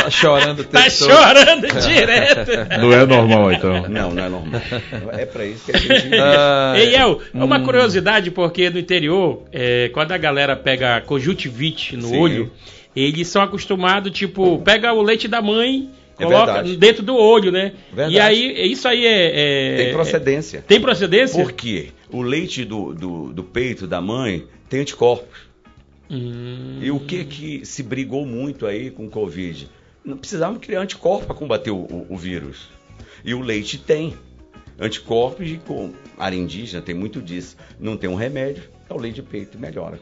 Tá chorando o tá todo. chorando direto. Não é normal, então. Não, não é normal. É para isso que a gente... Ah, Ei, El, uma hum. curiosidade, porque no interior, é, quando a galera pega conjuntivite no Sim. olho, eles são acostumados, tipo, pega o leite da mãe, É coloca verdade. dentro do olho, né? Verdade. E aí, isso aí é. é- Tem procedência. Tem procedência? Por quê? O leite do, do, do peito da mãe tem anticorpos. Hum, E o que que se brigou muito aí com o Covid? Não precisava criar anticorpos para combater o, o- o vírus. E o leite tem. Anticorpos e com área indígena tem muito disso. Não tem um remédio, é o leite de peito melhora.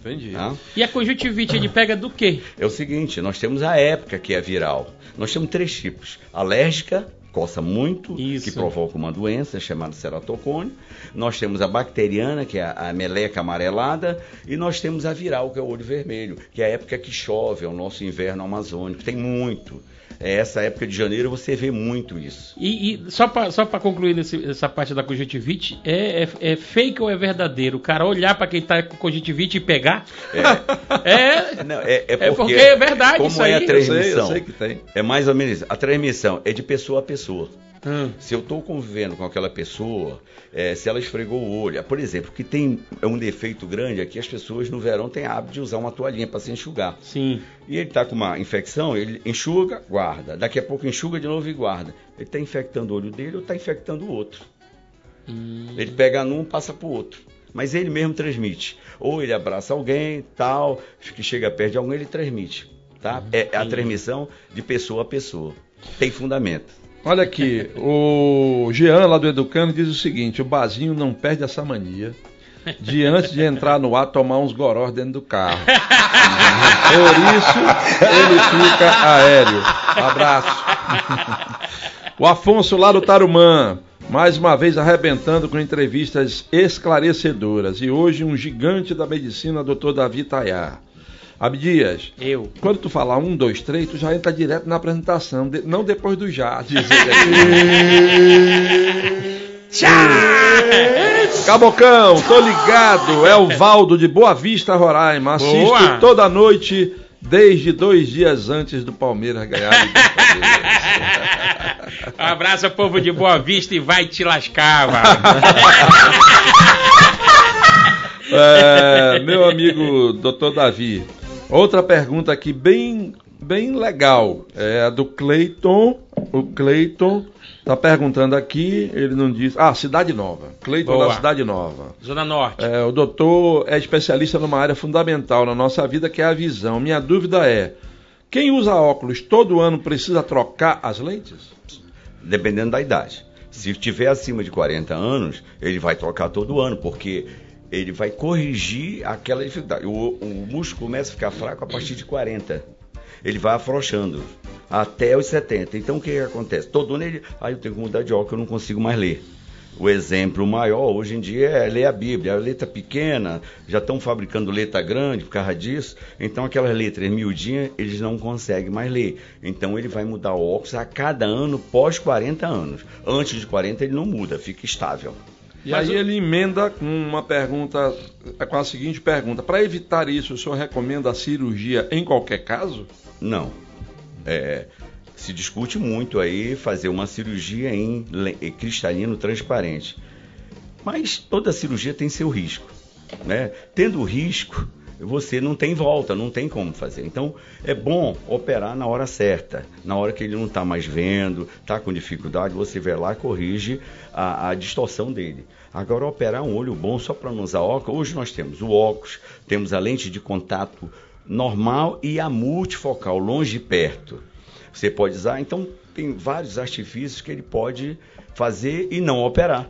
Entendi. tá? E a conjuntivite ele pega do quê? É o seguinte, nós temos a época que é viral. Nós temos três tipos. Alérgica, coça muito, Isso. que provoca uma doença chamada ceratocone. Nós temos a bacteriana, que é a, a meleca amarelada. E nós temos a viral, que é o olho vermelho, que é a época que chove, é o nosso inverno amazônico. Tem muito. É essa época de janeiro você vê muito isso. E, e só para concluir nesse- essa parte da conjuntivite, é, é, é fake ou é verdadeiro? O cara olhar para quem tá com conjuntivite e pegar? É. Não, é, É porque é verdade como isso é aí. a Eu Eu sei, transmissão? eu sei que tem. É mais ou menos isso. A transmissão é de pessoa a pessoa. Hum. Se eu estou convivendo com aquela pessoa, é, se ela esfregou o olho, por exemplo, que tem é um defeito grande aqui, as pessoas no verão têm hábito de usar uma toalhinha para se enxugar. Sim. E ele está com uma infecção, ele enxuga, guarda. Daqui a pouco enxuga de novo e guarda. Ele está infectando o olho dele ou está infectando o outro. Hum. Ele pega num, passa para o outro. mas ele mesmo transmite. Ou ele abraça alguém, tal, que chega perto de alguém, ele transmite. Tá? É a transmissão de pessoa a pessoa. Tem fundamento. Olha aqui, o Jean lá do Educando diz o seguinte: o Bazinho não perde essa mania de antes de entrar no ar tomar uns gorós dentro do carro. Por isso ele fica aéreo. Abraço. O Afonso lá do Tarumã, mais uma vez arrebentando com entrevistas esclarecedoras. E hoje um gigante da medicina, Dr. Davi Tayar. Abdias, Eu. quando tu falar um, dois, três, tu já entra direto na apresentação, de- não depois do já. Ele. Cabocão, tô ligado, é o Valdo de Boa Vista, Roraima. Assisto Boa. toda noite, desde dois dias antes do Palmeiras ganhar. a Libertadores. Abraça, povo de Boa Vista e vai te lascar, mano. É, meu amigo Dr. Davi, outra pergunta aqui bem, bem legal. É a do Cleiton. O Cleiton tá perguntando aqui, ele não diz. Ah, Cidade Nova. Cleiton da Cidade Nova. Zona Norte. É, o doutor é especialista numa área fundamental na nossa vida, que é a visão. Minha dúvida é: quem usa óculos todo ano precisa trocar as lentes? dependendo da idade. Se tiver acima de 40 anos, ele vai trocar todo ano, porque ele vai corrigir aquela dificuldade. O, o músculo começa a ficar fraco a partir de 40. Ele vai afrouxando até os 70. Então o que, que acontece? Todo ano ele. Ah, eu tenho que mudar de óculos, eu não consigo mais ler. O exemplo maior hoje em dia é ler a Bíblia. A letra pequena, já estão fabricando letra grande por causa disso. Então aquelas letras miudinhas, eles não conseguem mais ler. Então ele vai mudar o óculos a cada ano pós 40 anos. Antes de 40 ele não muda, fica estável. E Mas aí o- ele emenda com uma pergunta, com a seguinte pergunta: para evitar isso, o senhor recomenda a cirurgia em qualquer caso? Não. É, se discute muito aí fazer uma cirurgia em cristalino transparente. Mas toda cirurgia tem seu risco. Né? Tendo risco, você não tem volta, não tem como fazer. Então é bom operar na hora certa, na hora que ele não está mais vendo, está com dificuldade, você vai lá e corrige a, a distorção dele. Agora, operar um olho bom só para não usar óculos, hoje nós temos o óculos, temos a lente de contato normal e a multifocal, longe e perto. Você pode usar, então tem vários artifícios que ele pode fazer e não operar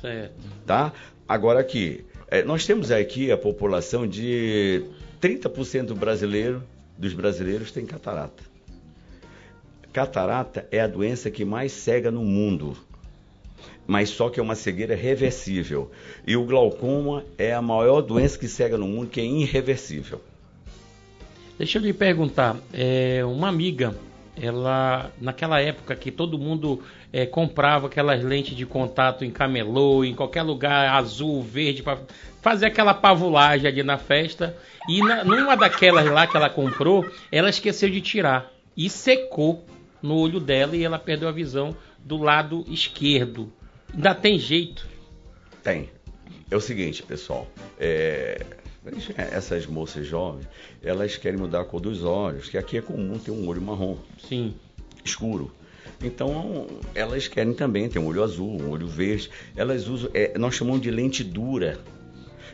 Certo. tá? Agora aqui, eh, nós temos aqui a população de 30% do brasileiro, dos brasileiros tem catarata. Catarata é a doença que mais cega no mundo. Mas só que é uma cegueira reversível. E o glaucoma é a maior doença que cega no mundo, que é irreversível. Deixa eu lhe perguntar, é, uma amiga, ela naquela época que todo mundo é, comprava aquelas lentes de contato em camelô, em qualquer lugar azul, verde, para fazer aquela pavulagem ali na festa, e na, numa daquelas lá que ela comprou, ela esqueceu de tirar e secou no olho dela e ela perdeu a visão do lado esquerdo. Ainda tem jeito. Tem. É o seguinte, pessoal. é, essas moças jovens, elas querem mudar a cor dos olhos, que aqui é comum ter um olho marrom. Sim. escuro. Então, elas querem também ter um olho azul, um olho verde. Elas usam, é, nós chamamos de lente dura,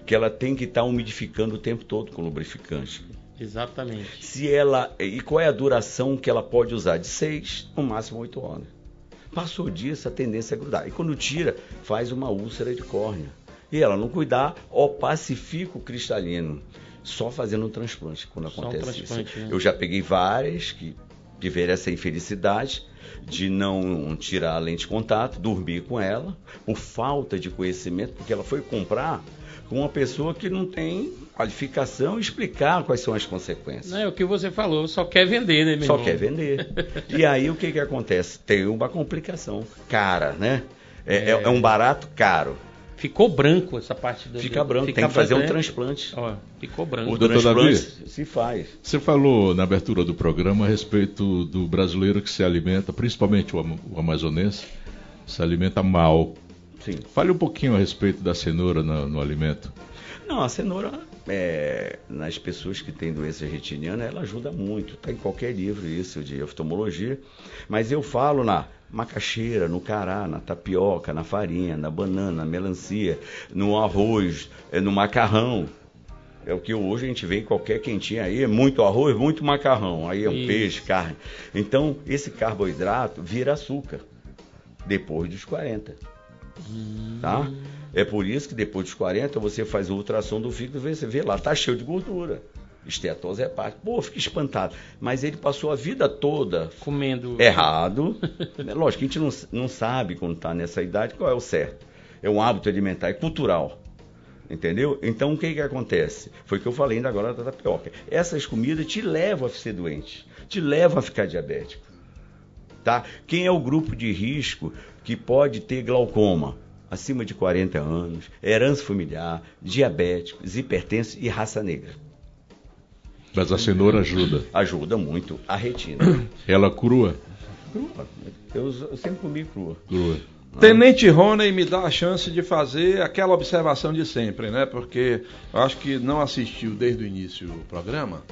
que ela tem que estar umidificando o tempo todo com lubrificante. Exatamente. Se ela e qual é a duração que ela pode usar? De 6, no máximo 8 horas. Passou disso, a tendência é grudar. E quando tira, faz uma úlcera de córnea. E ela não cuidar, opacifica o cristalino. Só fazendo um transplante quando Só um acontece transplante, isso. né? Eu já peguei várias que tiveram essa infelicidade de não tirar a lente de contato, dormir com ela, por falta de conhecimento, porque ela foi comprar com uma pessoa que não tem qualificação e explicar quais são as consequências. Não é o que você falou, só quer vender, né, meu Só irmão? quer vender. E aí o que, que acontece? Tem uma complicação cara, né? É, é- é um barato caro. Ficou branco essa parte do Fica branco, tem que fazer um né? transplante. Ó, ficou branco. O Doutor transplante se faz. Você falou na abertura do programa a respeito do brasileiro que se alimenta, principalmente o, o amazonense, se alimenta mal. Sim. Fale um pouquinho a respeito da cenoura no, no alimento. Não, a cenoura, é, nas pessoas que têm doença retiniana, ela ajuda muito. Está em qualquer livro isso de oftalmologia. Mas eu falo na macaxeira, no cará, na tapioca, na farinha, na banana, na melancia, no arroz, é, no macarrão. É o que hoje a gente vê em qualquer quentinha aí, é muito arroz, muito macarrão. Aí é um peixe, carne. Então, esse carboidrato vira açúcar depois dos 40. Tá? É por isso que depois dos 40 você faz o ultrassom do fígado e você vê lá, tá cheio de gordura. Estetose hepática. Pô, fica espantado. Mas ele passou a vida toda Comendo. errado. É Lógico, a gente não, não sabe quando está nessa idade qual é o certo. É um hábito alimentar, é cultural. Entendeu? Então o que, que acontece? Foi o que eu falei ainda agora da tapioca. Essas comidas te levam a ser doente, te levam a ficar diabético. Tá? Quem é o grupo de risco que pode ter glaucoma? Acima de 40 anos, herança familiar, diabéticos, hipertensos e raça negra. Mas a cenoura ajuda. Ajuda muito a retina. Ela crua. crua. Eu, eu sempre comi crua. Crua. Tenente Rony me dá a chance de fazer aquela observação de sempre, né? Porque eu acho que não assistiu desde o início o programa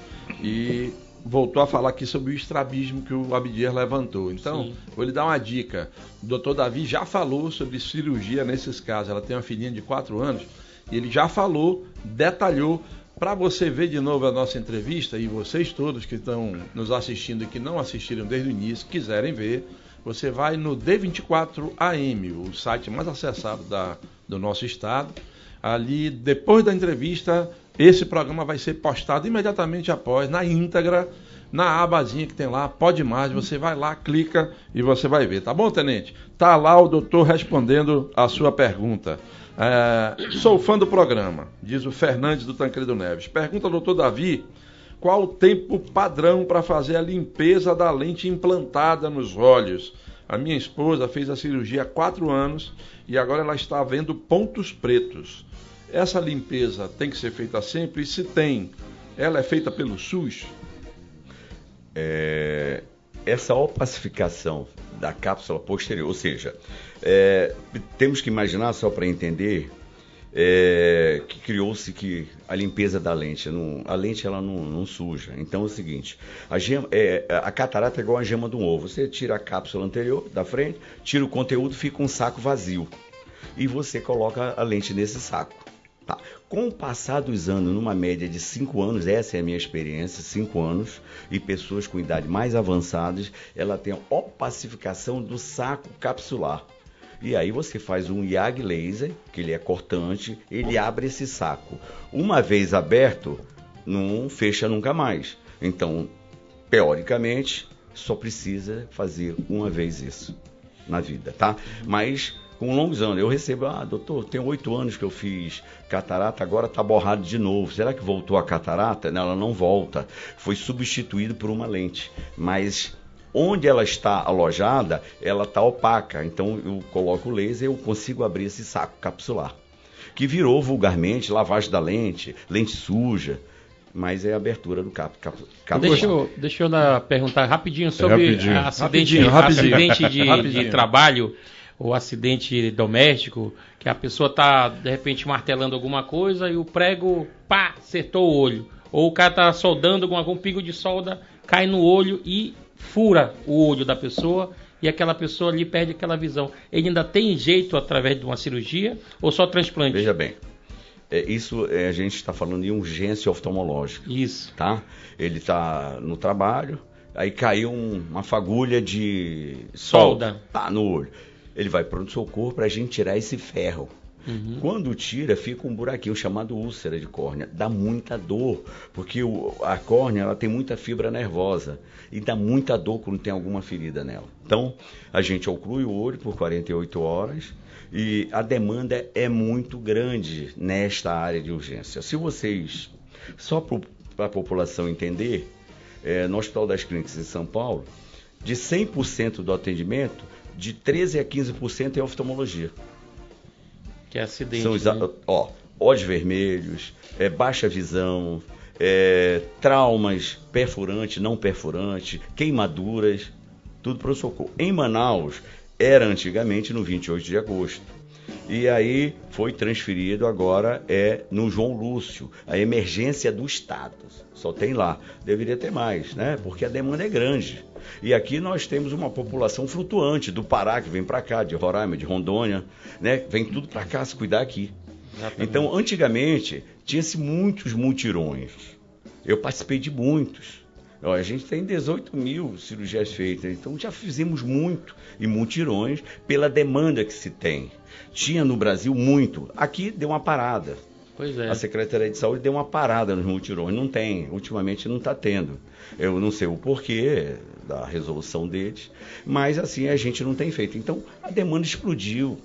e voltou a falar aqui sobre o estrabismo que o Abdias levantou. Então, Sim. vou lhe dar uma dica. O doutor Davi já falou sobre cirurgia nesses casos. Ela tem uma filhinha de 4 anos e ele já falou, detalhou. Para você ver de novo a nossa entrevista e vocês todos que estão nos assistindo e que não assistiram desde o início, quiserem ver, você vai no D24 AM, o site mais acessado da, do nosso estado. Ali, depois da entrevista, esse programa vai ser postado imediatamente após, na íntegra, na abazinha que tem lá, Pode Mais. Você vai lá, clica e você vai ver. Tá bom, tenente? Tá lá o doutor respondendo a sua pergunta. É, sou fã do programa, diz o Fernandes do Tancredo Neves. Pergunta ao doutor Davi qual o tempo padrão para fazer a limpeza da lente implantada nos olhos. A minha esposa fez a cirurgia há quatro anos e agora ela está vendo pontos pretos. Essa limpeza tem que ser feita sempre? E se tem, ela é feita pelo SUS? É, essa opacificação da cápsula posterior, ou seja, é, temos que imaginar, só para entender, é, que criou-se que a limpeza da lente, não- a lente ela não, não suja. Então é o seguinte, a, gema- é, a catarata é igual a gema de um ovo. Você tira a cápsula anterior da frente, tira o conteúdo, fica um saco vazio. E você coloca a lente nesse saco. Tá. Com o passar dos anos, numa média de 5 anos, essa é a minha experiência, 5 anos, e pessoas com idade mais avançadas, ela tem opacificação do saco capsular. E aí você faz um IAG laser, que ele é cortante, ele abre esse saco. Uma vez aberto, não fecha nunca mais. Então, teoricamente, só precisa fazer uma vez isso na vida, tá? Mas com longos anos, eu recebo, ah, doutor, tem oito anos que eu fiz catarata, agora tá borrado de novo. Será que voltou a catarata? Não, ela não volta. Foi substituído por uma lente. Mas onde ela está alojada, ela está opaca. Então eu coloco o laser e eu consigo abrir esse saco capsular. Que virou vulgarmente lavagem da lente, lente suja. Mas é a abertura do cap, cap, cap Deixa eu, deixa eu perguntar rapidinho sobre rapidinho. acidente, Rapidinho, rapidinho. acidente de, Rapidinho. de trabalho ou acidente doméstico, que a pessoa tá de repente martelando alguma coisa e o prego, pá, acertou o olho. Ou o cara tá soldando com algum pingo de solda, cai no olho e fura o olho da pessoa e aquela pessoa ali perde aquela visão. Ele ainda tem jeito através de uma cirurgia ou só transplante? Veja bem, é, isso é, a gente está falando de urgência oftalmológica. Isso. tá? Ele está no trabalho, aí caiu um- uma fagulha de Solda. tá no olho. Ele vai para o socorro para a gente tirar esse ferro. Quando tira, fica um buraquinho chamado úlcera de córnea. Dá muita dor, porque o- a córnea ela tem muita fibra nervosa e dá muita dor quando tem alguma ferida nela. Então, a gente oclui o olho por 48 horas e a demanda é muito grande nesta área de urgência. Se vocês, só para a população entender, é, no Hospital das Clínicas em São Paulo, de 100% do atendimento, de 13 a 15% é oftalmologia. Que é acidente. São exa- né? ó, olhos vermelhos, é, baixa visão, é, traumas perfurante, não perfurante, queimaduras, tudo para o socorro. Em Manaus, era antigamente no 28 de agosto. E aí foi transferido agora é no João Lúcio, a emergência do Estado. Só tem lá. Deveria ter mais, né? Porque a demanda é grande. E aqui nós temos uma população flutuante do Pará que vem para cá, de Roraima, de Rondônia, né? Vem tudo para cá se cuidar aqui. Então, antigamente, tinha-se muitos mutirões. Eu participei de muitos. Ó, a gente tem 18 mil cirurgias feitas, então já fizemos muito e mutirões pela demanda que se tem. Tinha no Brasil muito. Aqui deu uma parada. Pois é. A Secretaria de Saúde deu uma parada nos mutirões. Não tem, ultimamente não está tendo. Eu não sei o porquê da resolução deles, mas assim a gente não tem feito. Então a demanda explodiu.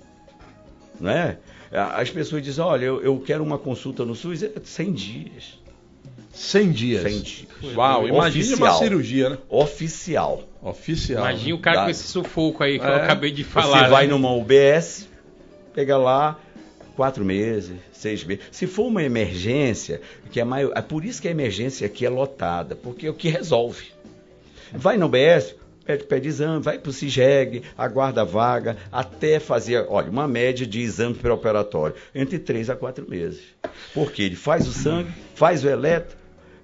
Né? As pessoas dizem, olha, eu, eu quero uma consulta no SUS, é 100 dias. 100 dias. 100 dias. Uau, imagine uma cirurgia, né? Oficial. Oficial. Imagina o cara Dá- com esse sufoco aí que eu É. acabei de falar. Você vai né? numa UBS, pega lá quatro meses, seis meses. Se for uma emergência, que é maior, é por isso que a emergência aqui é lotada, porque é o que resolve. Vai na UBS, pede, pede exame, vai para o CIGEG, aguarda a vaga, até fazer, olha, uma média de exame pré-operatório, entre três a quatro meses. Porque ele faz o sangue, faz o eletro,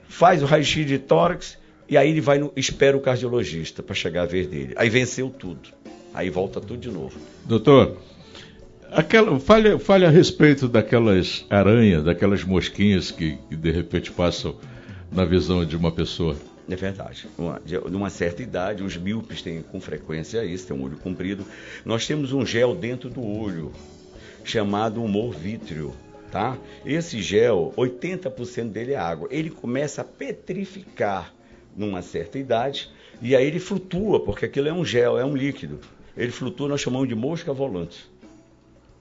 faz o raio-x de tórax, e aí ele vai no, espera o cardiologista para chegar a vez dele. Aí venceu tudo. Aí volta tudo de novo. Doutor, aquela, fale, fale a respeito daquelas aranhas, daquelas mosquinhas que, que de repente passam na visão de uma pessoa. É verdade. Uma, de, uma certa idade, os míopes têm com frequência isso, tem um olho comprido. Nós temos um gel dentro do olho, chamado humor vítreo, tá? Esse gel, 80% dele é água. Ele começa a petrificar numa certa idade e aí ele flutua, porque aquilo é um gel, é um líquido. Ele flutua, nós chamamos de mosca volante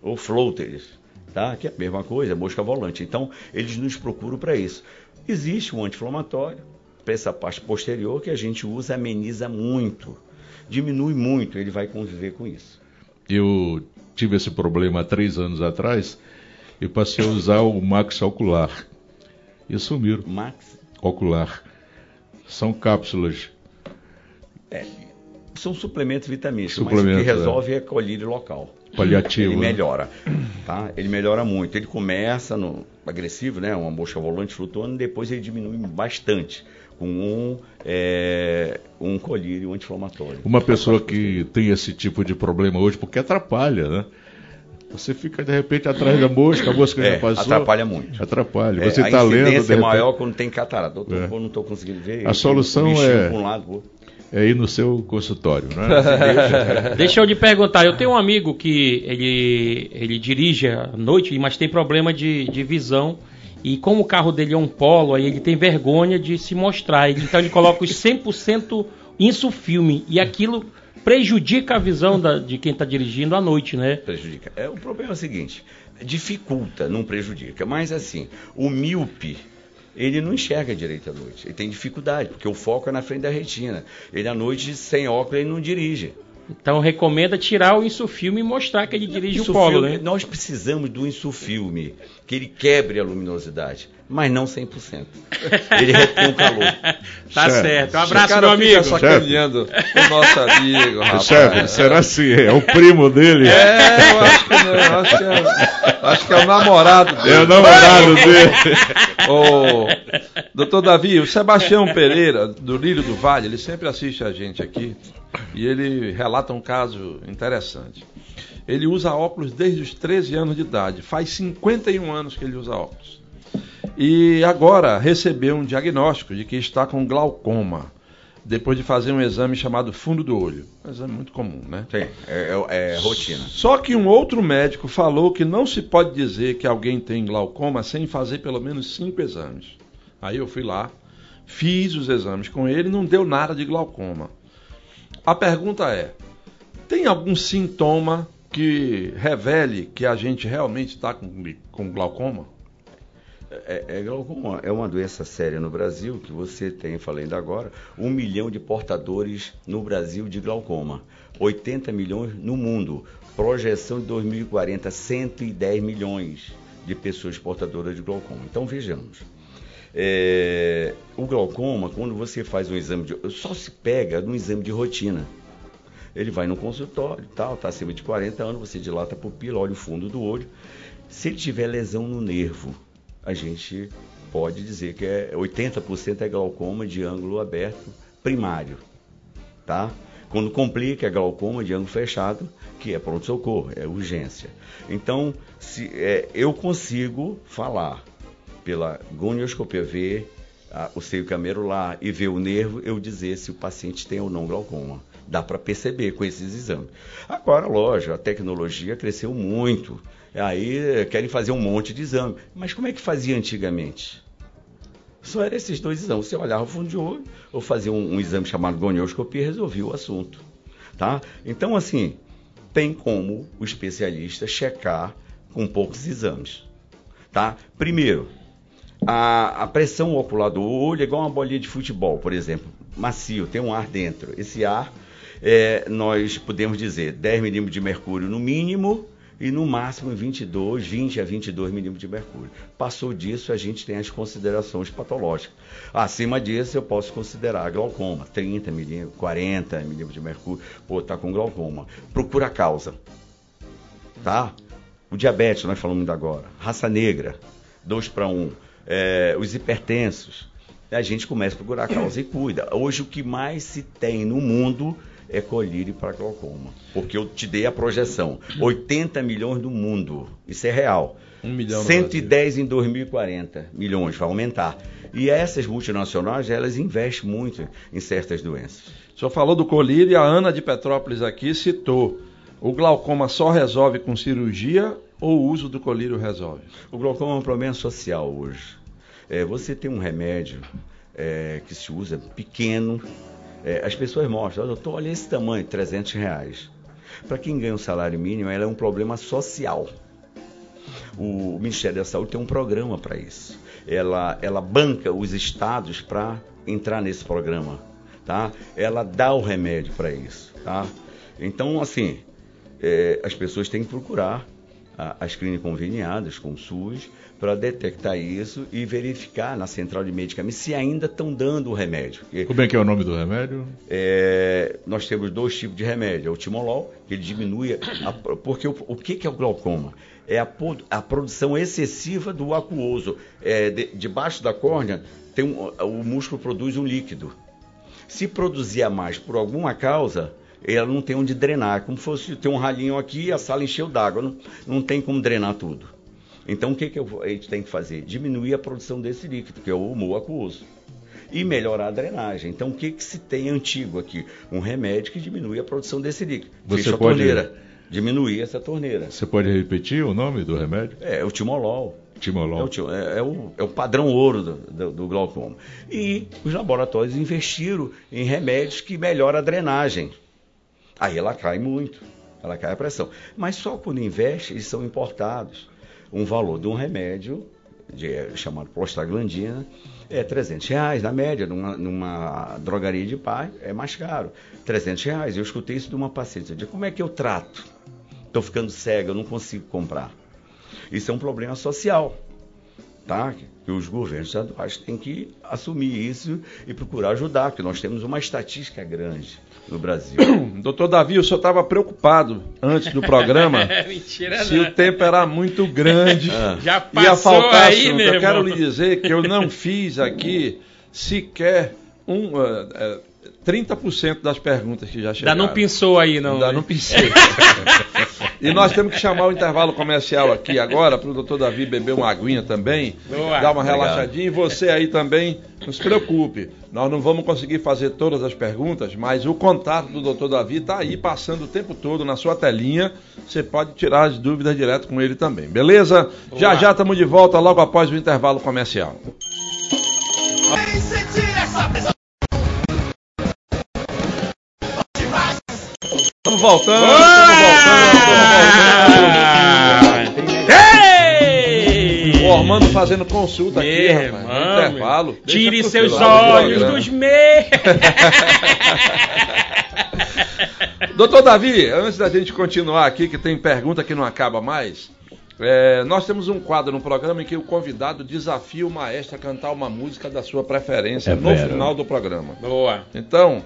ou floaters, tá? Que é a mesma coisa, é mosca volante. Então, eles nos procuram para isso. Existe um anti-inflamatório para essa parte posterior que a gente usa, ameniza muito, diminui muito, ele vai conviver com isso. Eu tive esse problema há três anos atrás e passei a usar o Max Ocular. E sumiram. Max, Ocular. São cápsulas. são suplementos vitamínicos, mas o Suplementos, que resolve é, colírio local. Paliativo, Ele né? melhora, tá? Ele melhora muito. Ele começa no agressivo, né? Uma mosca volante flutuando, depois ele diminui bastante com um, é, um colírio anti-inflamatório. Uma pessoa que tem esse tipo de problema hoje, porque atrapalha, né? Você fica de repente atrás da mosca, a mosca É, já passou. atrapalha muito. Atrapalha. É, Você a está lendo. de incidência é maior quando tem catarata. Doutor, É. eu não estou conseguindo ver. A solução é- um lado. É ir no seu consultório, né? Deixa eu lhe perguntar, eu tenho um amigo que ele, ele dirige à noite, mas tem problema de, de visão. E como o carro dele é um polo, aí ele tem vergonha de se mostrar. Então ele coloca os 100% insufilme. E aquilo prejudica a visão da- de quem está dirigindo à noite, né? Prejudica. É, o problema é o seguinte: dificulta, não prejudica. Mas assim, o míope. Ele não enxerga direito à noite. Ele tem dificuldade, porque o foco é na frente da retina. Ele à noite, sem óculos, ele não dirige. Então recomenda tirar o insufilme e mostrar que ele dirige o polo, né? Nós precisamos do insufilme, que ele quebre a luminosidade, mas não 100%. Ele retém o calor. Tá Certo. certo. Um o abraço, cara meu amigo. fica sacaneando o nosso amigo, rapaz. Chefe, será assim? É o primo dele? É, eu acho que não. eu Acho que é, acho que é o namorado dele. É o namorado dele. Ô, doutor Davi, o Sebastião Pereira, do Lírio do Vale, ele sempre assiste a gente aqui e ele relata um caso interessante. Ele usa óculos desde os 13 anos de idade, faz 51 anos que ele usa óculos. E agora recebeu um diagnóstico de que está com glaucoma, depois de fazer um exame chamado fundo do olho. Um exame muito comum, né? Sim, é, é- é rotina. Só que um outro médico falou que não se pode dizer que alguém tem glaucoma sem fazer pelo menos cinco exames. Aí eu fui lá, fiz os exames com ele não deu nada de glaucoma. A pergunta é: tem algum sintoma que revele que a gente realmente está com, com glaucoma? É, é glaucoma é uma doença séria no Brasil que você tem, falei ainda agora, um milhão de portadores no Brasil de glaucoma, 80 milhões no mundo, projeção de 2040, 110 milhões de pessoas portadoras de glaucoma. Então vejamos. É, o glaucoma, quando você faz um exame de. só se pega no exame de rotina. Ele vai no consultório tal, está acima de 40 anos, você dilata a pupila, olha o fundo do olho. Se ele tiver lesão no nervo, a gente pode dizer que é 80% é glaucoma de ângulo aberto primário, tá? Quando complica é glaucoma de ângulo fechado, que é pronto-socorro, é urgência. Então, se, é, eu consigo falar pela gonioscopia, ver a, o seio camerular e ver o nervo, eu dizer se o paciente tem ou não glaucoma. Dá para perceber com esses exames. Agora, lógico, a tecnologia cresceu muito. Aí querem fazer um monte de exame. Mas como é que fazia antigamente? Só eram esses dois exames. Você olhava o fundo de olho, ou fazia um, um exame chamado gonioscopia e resolvia o assunto. Tá? Então, assim, tem como o especialista checar com poucos exames. Tá? Primeiro, a, a, pressão ocular do olho é igual uma bolinha de futebol, por exemplo, macio, tem um ar dentro. Esse ar, é, nós podemos dizer 10 milímetros de mercúrio no mínimo e no máximo 22, 20 a 22 milímetros de mercúrio. Passou disso, a gente tem as considerações patológicas. Acima disso, eu posso considerar glaucoma, 30 milímetros, 40 milímetros de mercúrio, pô, tá com glaucoma. Procura a causa, tá? O diabetes, nós falamos agora, raça negra, 2 para 1, é, os hipertensos. A gente começa a procurar a causa e cuida. Hoje, o que mais se tem no mundo é colírio para glaucoma. Porque eu te dei a projeção. 80 milhões do mundo. Isso é real. Um milhão no 110 em 2040 milhões, vai aumentar. E essas multinacionais, elas investem muito em certas doenças. O senhor falou do colírio e a Ana de Petrópolis aqui citou. O glaucoma só resolve com cirurgia ou o uso do colírio resolve? O glaucoma é um problema social hoje. É, você tem um remédio é, que se usa pequeno, é, as pessoas mostram, doutor, olha esse tamanho, 300 reais. Para quem ganha um salário mínimo, ela é um problema social. O Ministério da Saúde tem um programa para isso. Ela, ela banca os estados para entrar nesse programa, tá? Ela dá o remédio para isso, tá? Então, assim, é, as pessoas têm que procurar a, as clínicas conveniadas com o SUS para detectar isso e verificar na central de medicamentos se ainda estão dando o remédio. Como é que é o nome do remédio? É, nós temos dois tipos de remédio. É o timolol, que ele diminui... A, porque o, o que, que é o glaucoma? É a, a produção excessiva do aquoso. É, de, debaixo da córnea, tem um, o músculo produz um líquido. Se produzir a mais por alguma causa, ela não tem onde drenar. É como se fosse ter um ralinho aqui e a sala encheu d'água. Não, não tem como drenar tudo. Então, o que, que a gente tem que fazer? Diminuir a produção desse líquido, que é o humor aquoso. E melhorar a drenagem. Então, o que, que se tem antigo aqui? Um remédio que diminui a produção desse líquido. Você Fecha pode... a torneira. Diminuir essa torneira. Você pode repetir o nome do remédio? É, o timolol. Timolol. É o, é, é, o, é o, padrão ouro do, do, do, glaucoma. E os laboratórios investiram em remédios que melhoram a drenagem. Aí ela cai muito, ela cai a pressão. Mas só quando investe, eles são importados um valor de um remédio de, chamado prostaglandina é 300 reais na média, numa, numa, drogaria de pai é mais caro, 300 reais. Eu escutei isso de uma paciente, eu disse, como é que eu trato? Estou ficando cega, eu não consigo comprar. Isso é um problema social, tá? Que os governos estaduais têm que assumir isso e procurar ajudar, porque nós temos uma estatística grande no Brasil. Doutor Davi, o senhor estava preocupado antes do programa Mentira, se não. o tempo era muito grande. Ah. Já ia passou faltar aí, assunto. meu Eu quero lhe dizer que eu não fiz aqui sequer um, uh, uh, 30% das perguntas que já chegaram. Ainda não pensou aí, não. Ainda né? não pensei. e nós temos que chamar o intervalo comercial aqui agora para o doutor Davi beber uma aguinha também, Boa. dar uma Obrigado. relaxadinha. E você aí também, não se preocupe. Nós não vamos conseguir fazer todas as perguntas, mas o contato do doutor Davi está aí passando o tempo todo na sua telinha. Você pode tirar as dúvidas direto com ele também, beleza? Já já estamos de volta logo após o intervalo comercial. Vem Estamos voltando, estamos voltando, estamos voltando. Ei! O Ormando fazendo consulta aqui, Meu rapaz, no irmão, intervalo. Tire seus do olhos programa. dos meus. Doutor Davi, antes da gente continuar aqui, que tem pergunta que não acaba mais, é, nós temos um quadro no programa em que o convidado desafia o maestro a cantar uma música da sua preferência É no final do programa. Boa. Então,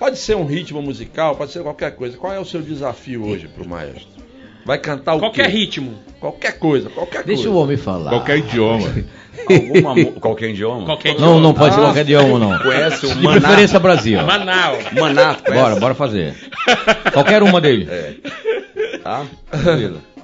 Pode ser um ritmo musical, pode ser qualquer coisa. Qual é o seu desafio hoje pro maestro? Vai cantar o Qualquer quê? ritmo. Qualquer coisa, qualquer Deixa coisa. o homem falar. Qualquer idioma. Alguma, qualquer idioma? Qualquer Não, não pode ser Ah, qualquer idioma, não. Conhece o De Maná? preferência Brasil. Manaus. Maná, conhece? Bora, bora fazer. Qualquer uma dele. É. Tá?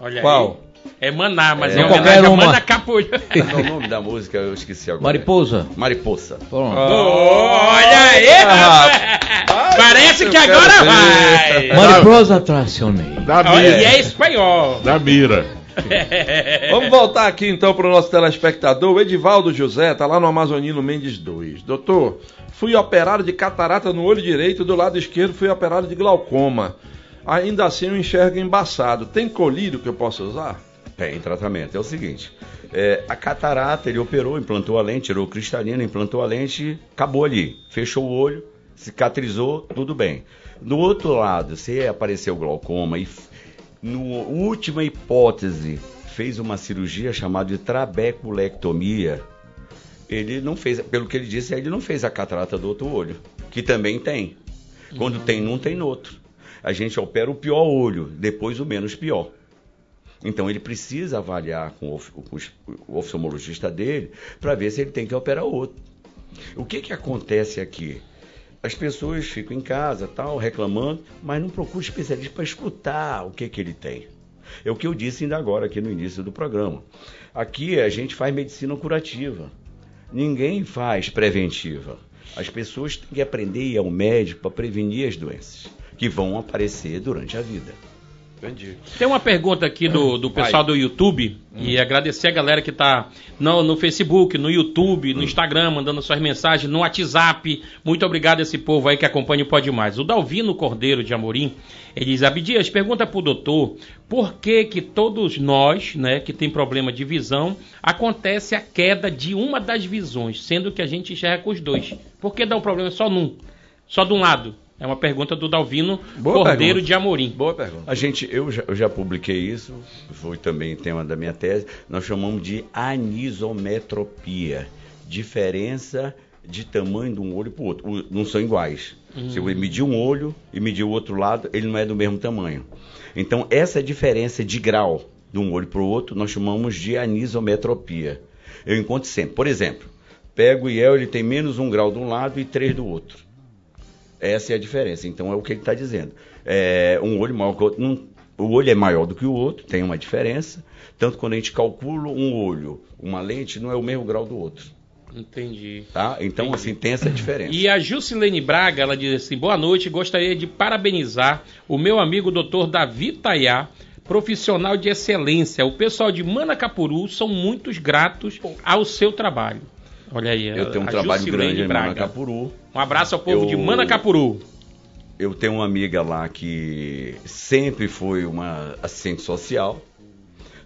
Olha Qual? aí. É Maná, mas É. é, Qualquer uma. Mana Capulho. Qual é o nome da música? Eu esqueci agora. Mariposa. Mariposa. Pronto. Olha aí, rapaz. Parece que agora ver. vai. Mariposa mira. e é espanhol. Da mira. Vamos voltar aqui então para o nosso telespectador. O Edivaldo José está lá no Amazonino Mendes 2. Doutor, fui operado de catarata no olho direito, do lado esquerdo fui operado de glaucoma. Ainda assim eu enxergo embaçado. Tem colírio que eu possa usar? Tem tratamento. É o seguinte: é, a catarata, ele operou, implantou a lente, tirou o cristalino, implantou a lente, acabou ali. Fechou o olho, cicatrizou, tudo bem. Do outro lado, se apareceu glaucoma e, no última hipótese, fez uma cirurgia chamada de trabeculectomia, ele não fez, pelo que ele disse, ele não fez a catarata do outro olho, que também tem. Quando tem num, tem no outro. A gente opera o pior olho, depois o menos pior. Então ele precisa avaliar com o, os- o oftalmologista dele para ver se ele tem que operar outro. O que, que acontece aqui? As pessoas ficam em casa, tal, reclamando, mas não procuram especialista para escutar o que, que ele tem. É o que eu disse ainda agora aqui no início do programa. Aqui a gente faz medicina curativa. Ninguém faz preventiva. As pessoas têm que aprender a ir ao médico para prevenir as doenças que vão aparecer durante a vida. Entendi. Tem uma pergunta aqui do, do pessoal do YouTube e agradecer a galera que tá no, no Facebook, no YouTube, no Instagram, mandando suas mensagens, no WhatsApp. Muito obrigado a esse povo aí que acompanha o Pode Mais. O Dalvino Cordeiro de Amorim, ele diz, Abdias, pergunta pro doutor, por que que todos nós, né, que tem problema de visão, acontece a queda de uma das visões, sendo que a gente enxerga com os dois? Por que dá um problema só num? Só de um lado? É uma pergunta do Dalvino Boa Cordeiro pergunta. de Amorim. Boa pergunta. A gente, eu já, eu já publiquei isso, foi também tema da minha tese, nós chamamos de anisometropia, diferença de tamanho de um olho para o outro, não são iguais. Se eu medir um olho e medir o outro lado, ele não é do mesmo tamanho. Então, essa diferença de grau de um olho para o outro, nós chamamos de anisometropia. Eu encontro sempre, por exemplo, pego o Iel, ele tem menos um grau de um lado e três do outro. Essa é a diferença. Então é o que ele está dizendo. É, um olho maior que o outro. não- o olho é maior do que o outro, tem uma diferença. Tanto quando a gente calcula um olho, uma lente, não é o mesmo grau do outro. Entendi. Tá? Então, assim, tem essa diferença. E a Jusilene Braga, ela diz assim: boa noite, gostaria de parabenizar o meu amigo Dr. Davi Tayá, profissional de excelência. O pessoal de Manacapuru são muitos gratos ao seu trabalho. Olha aí, Eu tenho um a trabalho Jusilene grande em Braga. Manacapuru. Um abraço ao povo Eu- de Manacapuru. Eu tenho uma amiga lá que sempre foi uma assistente social,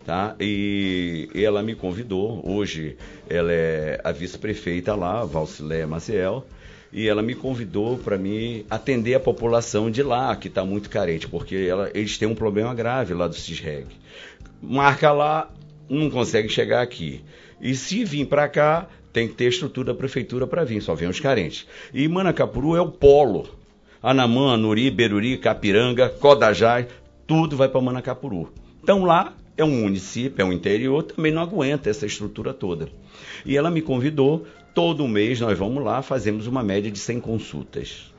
tá? E ela me convidou. Hoje ela é a vice-prefeita lá, Valcilé Maciel, e ela me convidou para me atender a população de lá, que está muito carente, porque ela- eles têm um problema grave lá do CISREG. Marca lá, não consegue chegar aqui. E se vir para cá, tem que ter estrutura da prefeitura para vir, só vem os carentes. E Manacapuru é o polo. Anamã, Anuri, Beruri, Capiranga, Codajás, tudo vai para Manacapuru. Então lá é um município, é um interior, também não aguenta essa estrutura toda. E ela me convidou, todo mês nós vamos lá, fazemos uma média de 100 consultas.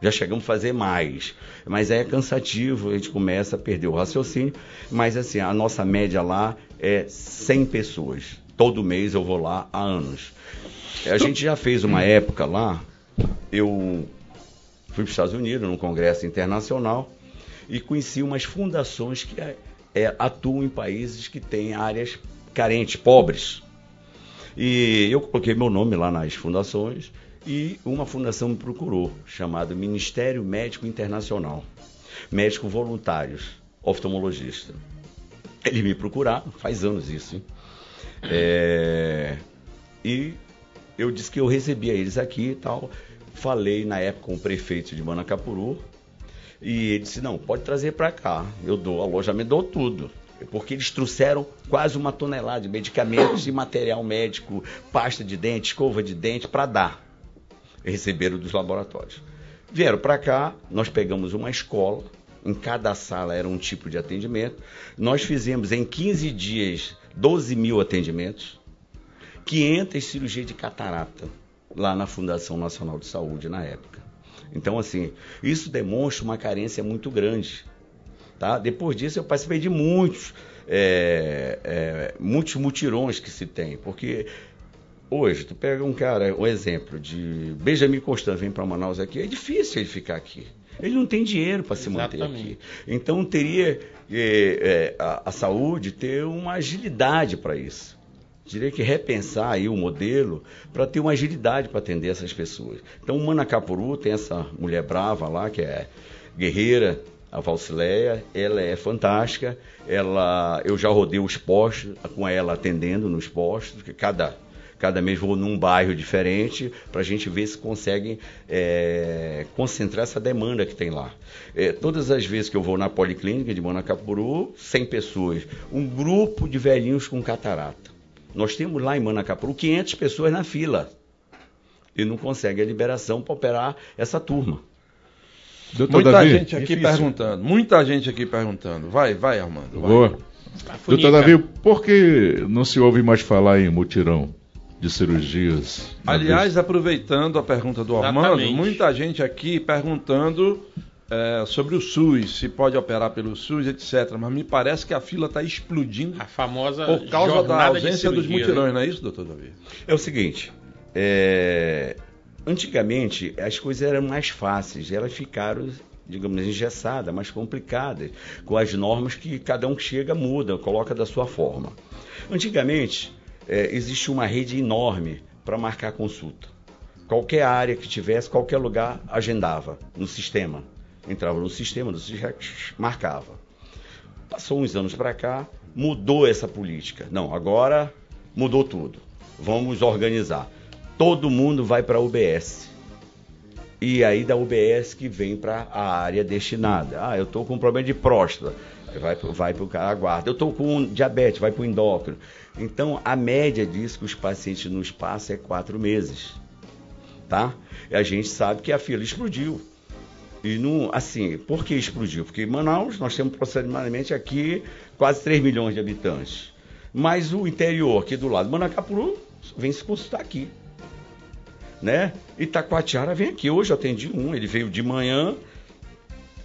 Já chegamos a fazer mais, mas é cansativo, a gente começa a perder o raciocínio, mas assim, a nossa média lá é 100 pessoas. Todo mês eu vou lá há anos. A gente já fez uma época lá, eu fui para os Estados Unidos, num congresso internacional, e conheci umas fundações que é, é, atuam em países que têm áreas carentes, pobres. E eu coloquei meu nome lá nas fundações e uma fundação me procurou, chamada Ministério Médico Internacional. Médico voluntários, oftalmologista. Eles me procuraram, faz anos isso, hein? É, e eu disse que eu recebia eles aqui e tal. Falei na época com o prefeito de Manacapuru. E ele disse: Não, pode trazer para cá. Eu dou alojamento, dou tudo. Porque eles trouxeram quase uma tonelada de medicamentos e material médico, pasta de dente, escova de dente, para dar. Receberam dos laboratórios. Vieram para cá, nós pegamos uma escola, em cada sala era um tipo de atendimento. Nós fizemos em 15 dias 12 mil atendimentos, 500 cirurgias de catarata, lá na Fundação Nacional de Saúde na época. Então, assim, isso demonstra uma carência muito grande. Tá? Depois disso, eu participei de muitos, é, é, muitos mutirões que se tem, porque hoje, tu pega um cara, um exemplo de Benjamin Constant vem para Manaus aqui, é difícil ele ficar aqui. Ele não tem dinheiro para se manter aqui. Então teria é, é, a, a saúde ter uma agilidade para isso. Teria que repensar aí o modelo para ter uma agilidade para atender essas pessoas. Então o Manacapuru tem essa mulher brava lá, que é guerreira, a Valcileia, ela é fantástica. Ela, eu já rodei os postos com ela atendendo nos postos, que cada cada mês vou num bairro diferente para a gente ver se consegue é, concentrar essa demanda que tem lá. É, todas as vezes que eu vou na policlínica de Manacapuru, 100 pessoas, um grupo de velhinhos com catarata. Nós temos lá em Manacapuru 500 pessoas na fila e não consegue a liberação para operar essa turma. Doutor Muita Davi, gente aqui difícil. perguntando, muita gente aqui perguntando. Vai, vai, Armando. vai. boa. Funica. Doutor Davi, por que não se ouve mais falar em mutirão de cirurgias? Aliás, aproveitando a pergunta do Armando, Exatamente. muita gente aqui perguntando é, sobre o SUS, se pode operar pelo SUS, etc. Mas me parece que a fila está explodindo A famosa por causa da ausência dos mutirões, né? não é isso, doutor Davi? É o seguinte, é, antigamente as coisas eram mais fáceis, elas ficaram, digamos, engessadas, mais complicadas, com as normas que cada um que chega muda, coloca da sua forma. Antigamente é, existia uma rede enorme para marcar consulta. Qualquer área que tivesse, qualquer lugar, agendava no sistema. Entrava no sistema, no sistema marcava. Passou uns anos para cá, mudou essa política. Não, agora mudou tudo. Vamos organizar. Todo mundo vai para a UBS. E aí da UBS que vem para a área destinada. Ah, eu estou com problema de próstata. Vai, para o cara, aguarda. Eu estou com diabetes, vai para o endócrino. Então, a média disso que os pacientes nos passam é quatro meses. Tá? E a gente sabe que a fila explodiu. E não, assim, por que explodiu? Porque em Manaus nós temos aproximadamente aqui quase 3 milhões de habitantes. Mas o interior aqui do lado, Manacapuru, vem se consultar aqui. Né? Itacoatiara vem aqui. Hoje eu atendi um, ele veio de manhã,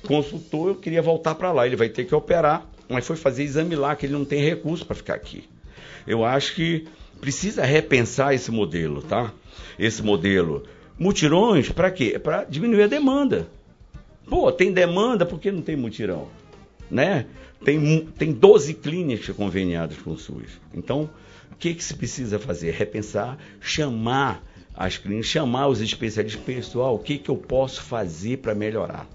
consultou, eu queria voltar para lá. Ele vai ter que operar, mas foi fazer exame lá, que ele não tem recurso para ficar aqui. Eu acho que precisa repensar esse modelo, tá? Esse modelo. Mutirões, para quê? Para diminuir a demanda. Pô, tem demanda, por que não tem mutirão? Né? Tem, tem 12 clínicas conveniadas com o SUS. Então, o que, que se precisa fazer? Repensar, chamar as clínicas, chamar os especialistas, pessoal, o que, que eu posso fazer para melhorar?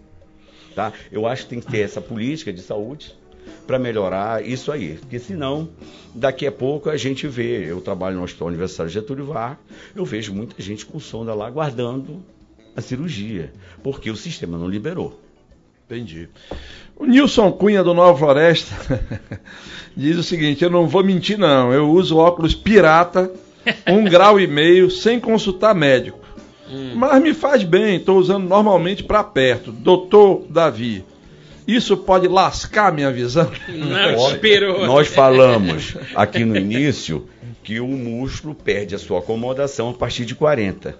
Tá? Eu acho que tem que ter essa política de saúde para melhorar isso aí. Porque senão, daqui a pouco a gente vê, eu trabalho no Hospital Universitário Getúlio Vargas, eu vejo muita gente com sonda lá aguardando a cirurgia, porque o sistema não liberou. Entendi. O Nilson Cunha do Nova Floresta diz o seguinte: eu não vou mentir, não. Eu uso óculos pirata, um grau e meio, sem consultar médico. Mas me faz bem, estou usando normalmente para perto. Doutor Davi, isso pode lascar minha visão? Não esperou. Nós falamos aqui no início que o músculo perde a sua acomodação a partir de 40.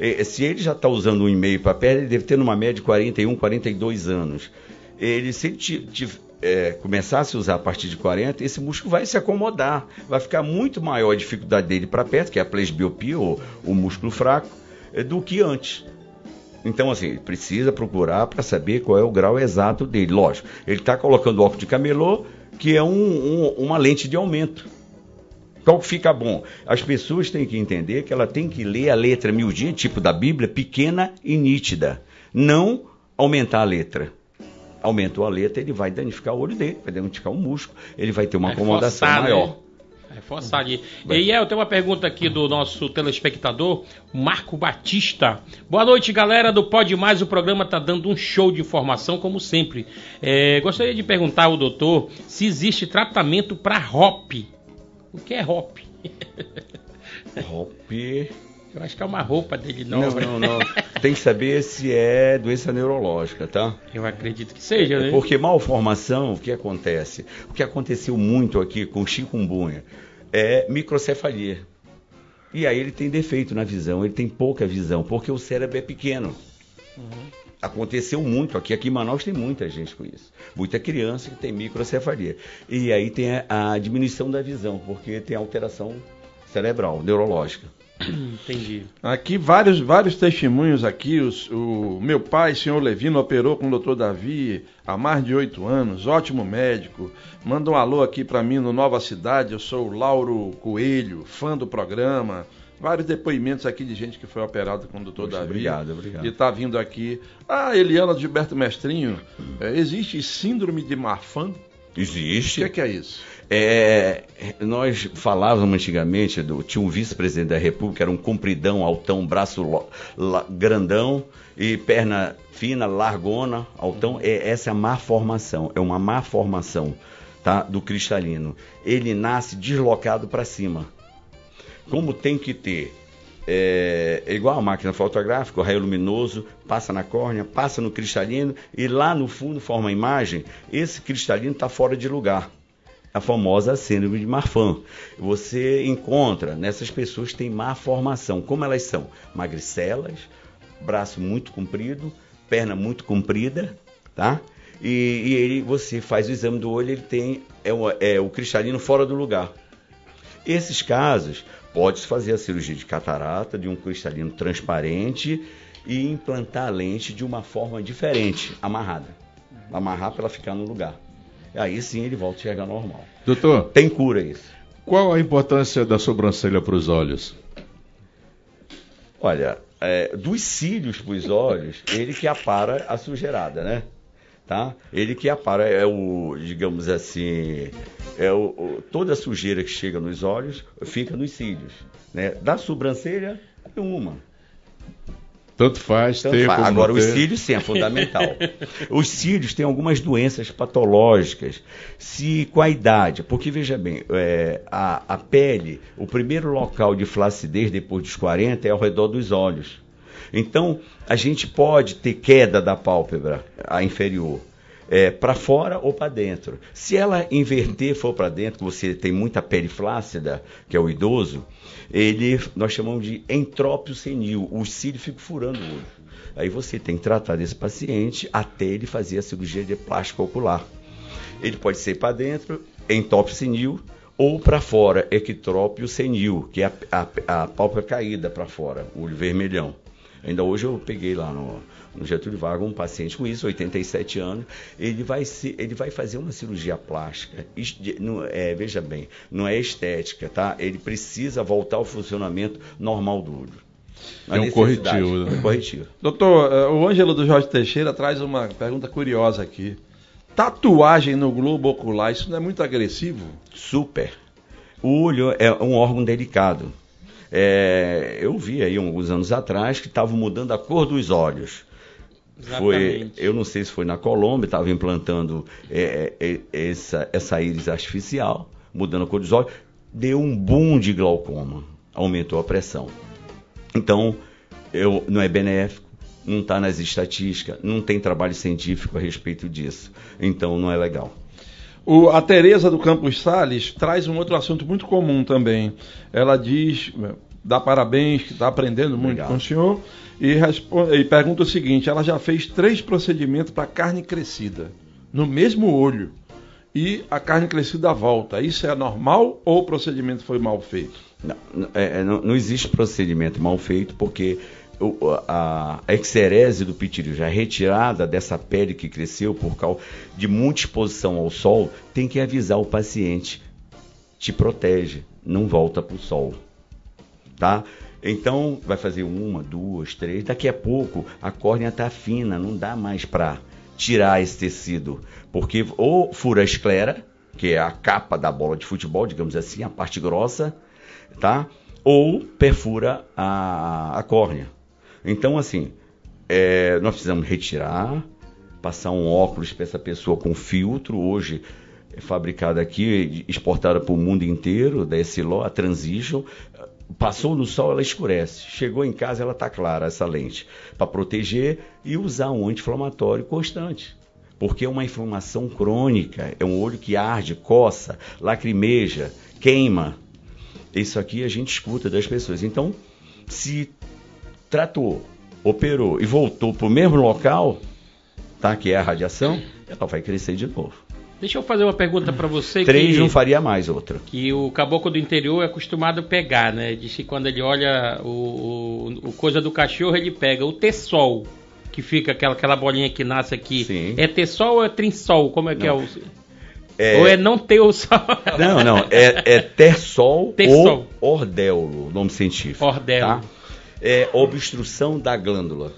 Eh, Se ele já está usando um e-mail para perto, ele deve ter numa média de 41, 42 anos. Ele, se ele ti- ti- eh, começasse a usar a partir de 40, esse músculo vai se acomodar. Vai ficar muito maior a dificuldade dele para perto, que é a presbiopia, ou o músculo fraco, eh, do que antes. Então, assim, precisa procurar para saber qual é o grau exato dele. Lógico, ele está colocando óculos de camelô, que é um- um- uma lente de aumento. Qual que fica bom? As pessoas têm que entender que ela tem que ler a letra miudinha, tipo da Bíblia, pequena e nítida. Não aumentar a letra. Aumentou a letra, ele vai danificar o olho dele, vai danificar o músculo, ele vai ter uma acomodação forçar, né? maior. É forçar ali. E eu tenho uma pergunta aqui do nosso telespectador, Marco Batista. Boa noite, galera do Pode Mais. O programa tá dando um show de informação, como sempre. É, gostaria de perguntar ao doutor se existe tratamento para HOP. O que é HOP? Hop Eu acho que é uma roupa dele Não, nova. não, não. Tem que saber se é doença neurológica, tá? Eu acredito que seja, né? Porque malformação, o que acontece? O que aconteceu muito aqui com chikungunya é microcefalia. E aí ele tem defeito na visão, ele tem pouca visão, porque o cérebro é pequeno. Aconteceu muito aqui. Aqui em Manaus tem muita gente com isso. Muita criança que tem microcefalia. E aí tem a, a diminuição da visão, porque tem alteração cerebral, neurológica. Entendi. Aqui vários, vários testemunhos aqui. Os- o meu pai, senhor Levino, operou com o doutor Davi há mais de oito anos, ótimo médico. Manda um alô aqui para mim no Nova Cidade. Eu sou o Lauro Coelho, fã do programa. Vários depoimentos aqui de gente que foi operado com o doutor Davi. obrigado, obrigado. E está vindo aqui. Ah, Eliana Gilberto Mestrinho, eh, existe síndrome de Marfan? O Existe. que é, que é isso? É, nós falávamos antigamente, do, tinha um vice-presidente da República, era um compridão, altão, braço lo- la- grandão e perna fina, largona, altão. É, essa é a má formação, é uma má formação tá, do cristalino. Ele nasce deslocado para cima. Como tem que ter é, é igual a máquina fotográfica, o raio luminoso passa na córnea, passa no cristalino e lá no fundo forma a imagem. Esse cristalino está fora de lugar. A famosa síndrome de Marfan. Você encontra nessas pessoas que má formação. Como elas são? Magricelas, braço muito comprido, perna muito comprida, tá? E, e ele, você faz o exame do olho, ele tem é é o cristalino fora do lugar. Esses casos, pode-se fazer a cirurgia de catarata, de um cristalino transparente e implantar a lente de uma forma diferente, amarrada. Amarrar para ela ficar no lugar. Aí sim ele volta a enxergar normal. Doutor, Tem cura isso. qual a importância da sobrancelha para os olhos? Olha, é, dos cílios para os olhos, ele que apara a sujeirada, né? Tá? Ele que apara é o, digamos assim, é o, o- toda a sujeira que chega nos olhos fica nos cílios, né? Da sobrancelha, uma. Tanto faz Tanto faz. Agora, os cílios, sim, é fundamental. os cílios têm algumas doenças patológicas, se com a idade, porque veja bem, é, a, a pele, o primeiro local de flacidez depois dos 40 é ao redor dos olhos. Então, a gente pode ter queda da pálpebra, a inferior. para fora ou para dentro. Se ela inverter for para dentro, você tem muita pele flácida, que é o idoso, ele nós chamamos de entrópio senil. O cílio fica furando o olho. Aí você tem que tratar desse paciente até ele fazer a cirurgia de plástica ocular. Ele pode ser para dentro, entrópio senil, ou para fora, ectrópio senil, que é a, a, a pálpebra caída para fora, o olho vermelhão. Ainda hoje eu peguei lá no, no Getúlio Vargas um paciente com isso, 87 anos. Ele vai, se, ele vai fazer uma cirurgia plástica. Não- é, veja bem, não é estética, tá? Ele precisa voltar ao funcionamento normal do olho. É um corretivo, né? É um corretivo. Doutor, eh, o Ângelo do Jorge Teixeira traz uma pergunta curiosa aqui. Tatuagem no globo ocular, isso não é muito agressivo? Super. O olho é um órgão delicado. É, eu vi aí alguns anos atrás que estavam mudando a cor dos olhos. Foi, Exatamente. eu não sei se foi na Colômbia, estava implantando é, é, é, essa, essa íris artificial, mudando a cor dos olhos, deu um boom de glaucoma, aumentou a pressão. Então, eu, não é benéfico, não está nas estatísticas, não tem trabalho científico a respeito disso. Então, não é legal. O- a Tereza do Campos Sales traz um outro assunto muito comum também. Ela diz, dá parabéns, que está aprendendo muito Obrigado. com o senhor, e, responde, e pergunta o seguinte: ela já fez três procedimentos para carne crescida, no mesmo olho, e a carne crescida volta. Isso é normal ou o procedimento foi mal feito? Não, é, é, não- não existe procedimento mal feito, porque a, a exerese do pitírio, já retirada dessa pele que cresceu por causa de muita exposição ao sol, tem que avisar o paciente. Te protege, não volta para o sol. Tá? Então, vai fazer uma, duas, três. Daqui a pouco, a córnea está fina, não dá mais para tirar esse tecido. Porque ou fura a esclera, que é a capa da bola de futebol, digamos assim, a parte grossa, tá? Ou perfura a, a córnea. Então, assim, é, nós precisamos retirar, passar um óculos para essa pessoa com filtro. Hoje é fabricada aqui, exportada para o mundo inteiro, da Essilor, a Transition. Passou no sol, ela escurece. Chegou em casa, ela está clara, essa lente. Para proteger e usar um anti-inflamatório constante. Porque é uma inflamação crônica, é um olho que arde, coça, lacrimeja, queima. Isso aqui a gente escuta das pessoas. Então, se tratou, operou e voltou para o mesmo local, tá, que é a radiação, ela vai crescer de novo. Deixa eu fazer uma pergunta para você. Três que, não faria mais outra. Que o caboclo do interior é acostumado a pegar, né? Diz que quando ele olha o, o, o coisa do cachorro, ele pega o tessol, que fica aquela, aquela bolinha que nasce aqui. Sim. É tessol ou é trinsol? Como é que Não. é o. É- Ou é não ter o sol? Não, não, é, é tersol, Tersol. ou ordelo, o nome científico. Ordelo. Tá? É obstrução da glândula.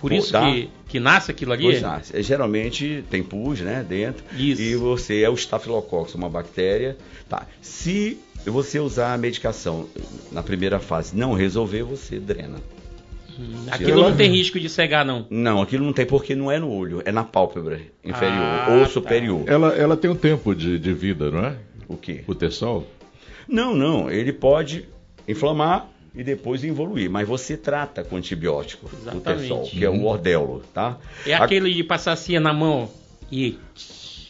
Por isso Tá. que, que nasce aquilo ali? Pois é, é, geralmente tem pus, né, dentro. Isso. E você é o Staphylococcus, uma bactéria. Tá. Se você usar a medicação na primeira fase não resolver, você drena. Hum, Aquilo não tem risco de cegar, não. Não, aquilo não tem porque não é no olho, é na pálpebra inferior Ah, ou tá. superior. Ela, ela tem um tempo de, de vida, não é? O quê? O Tessol? Não, não, ele pode inflamar e depois evoluir, mas você trata com antibiótico, o Exatamente. Tersol, que é o ordelo, tá? É A- aquele de passar assim na mão e.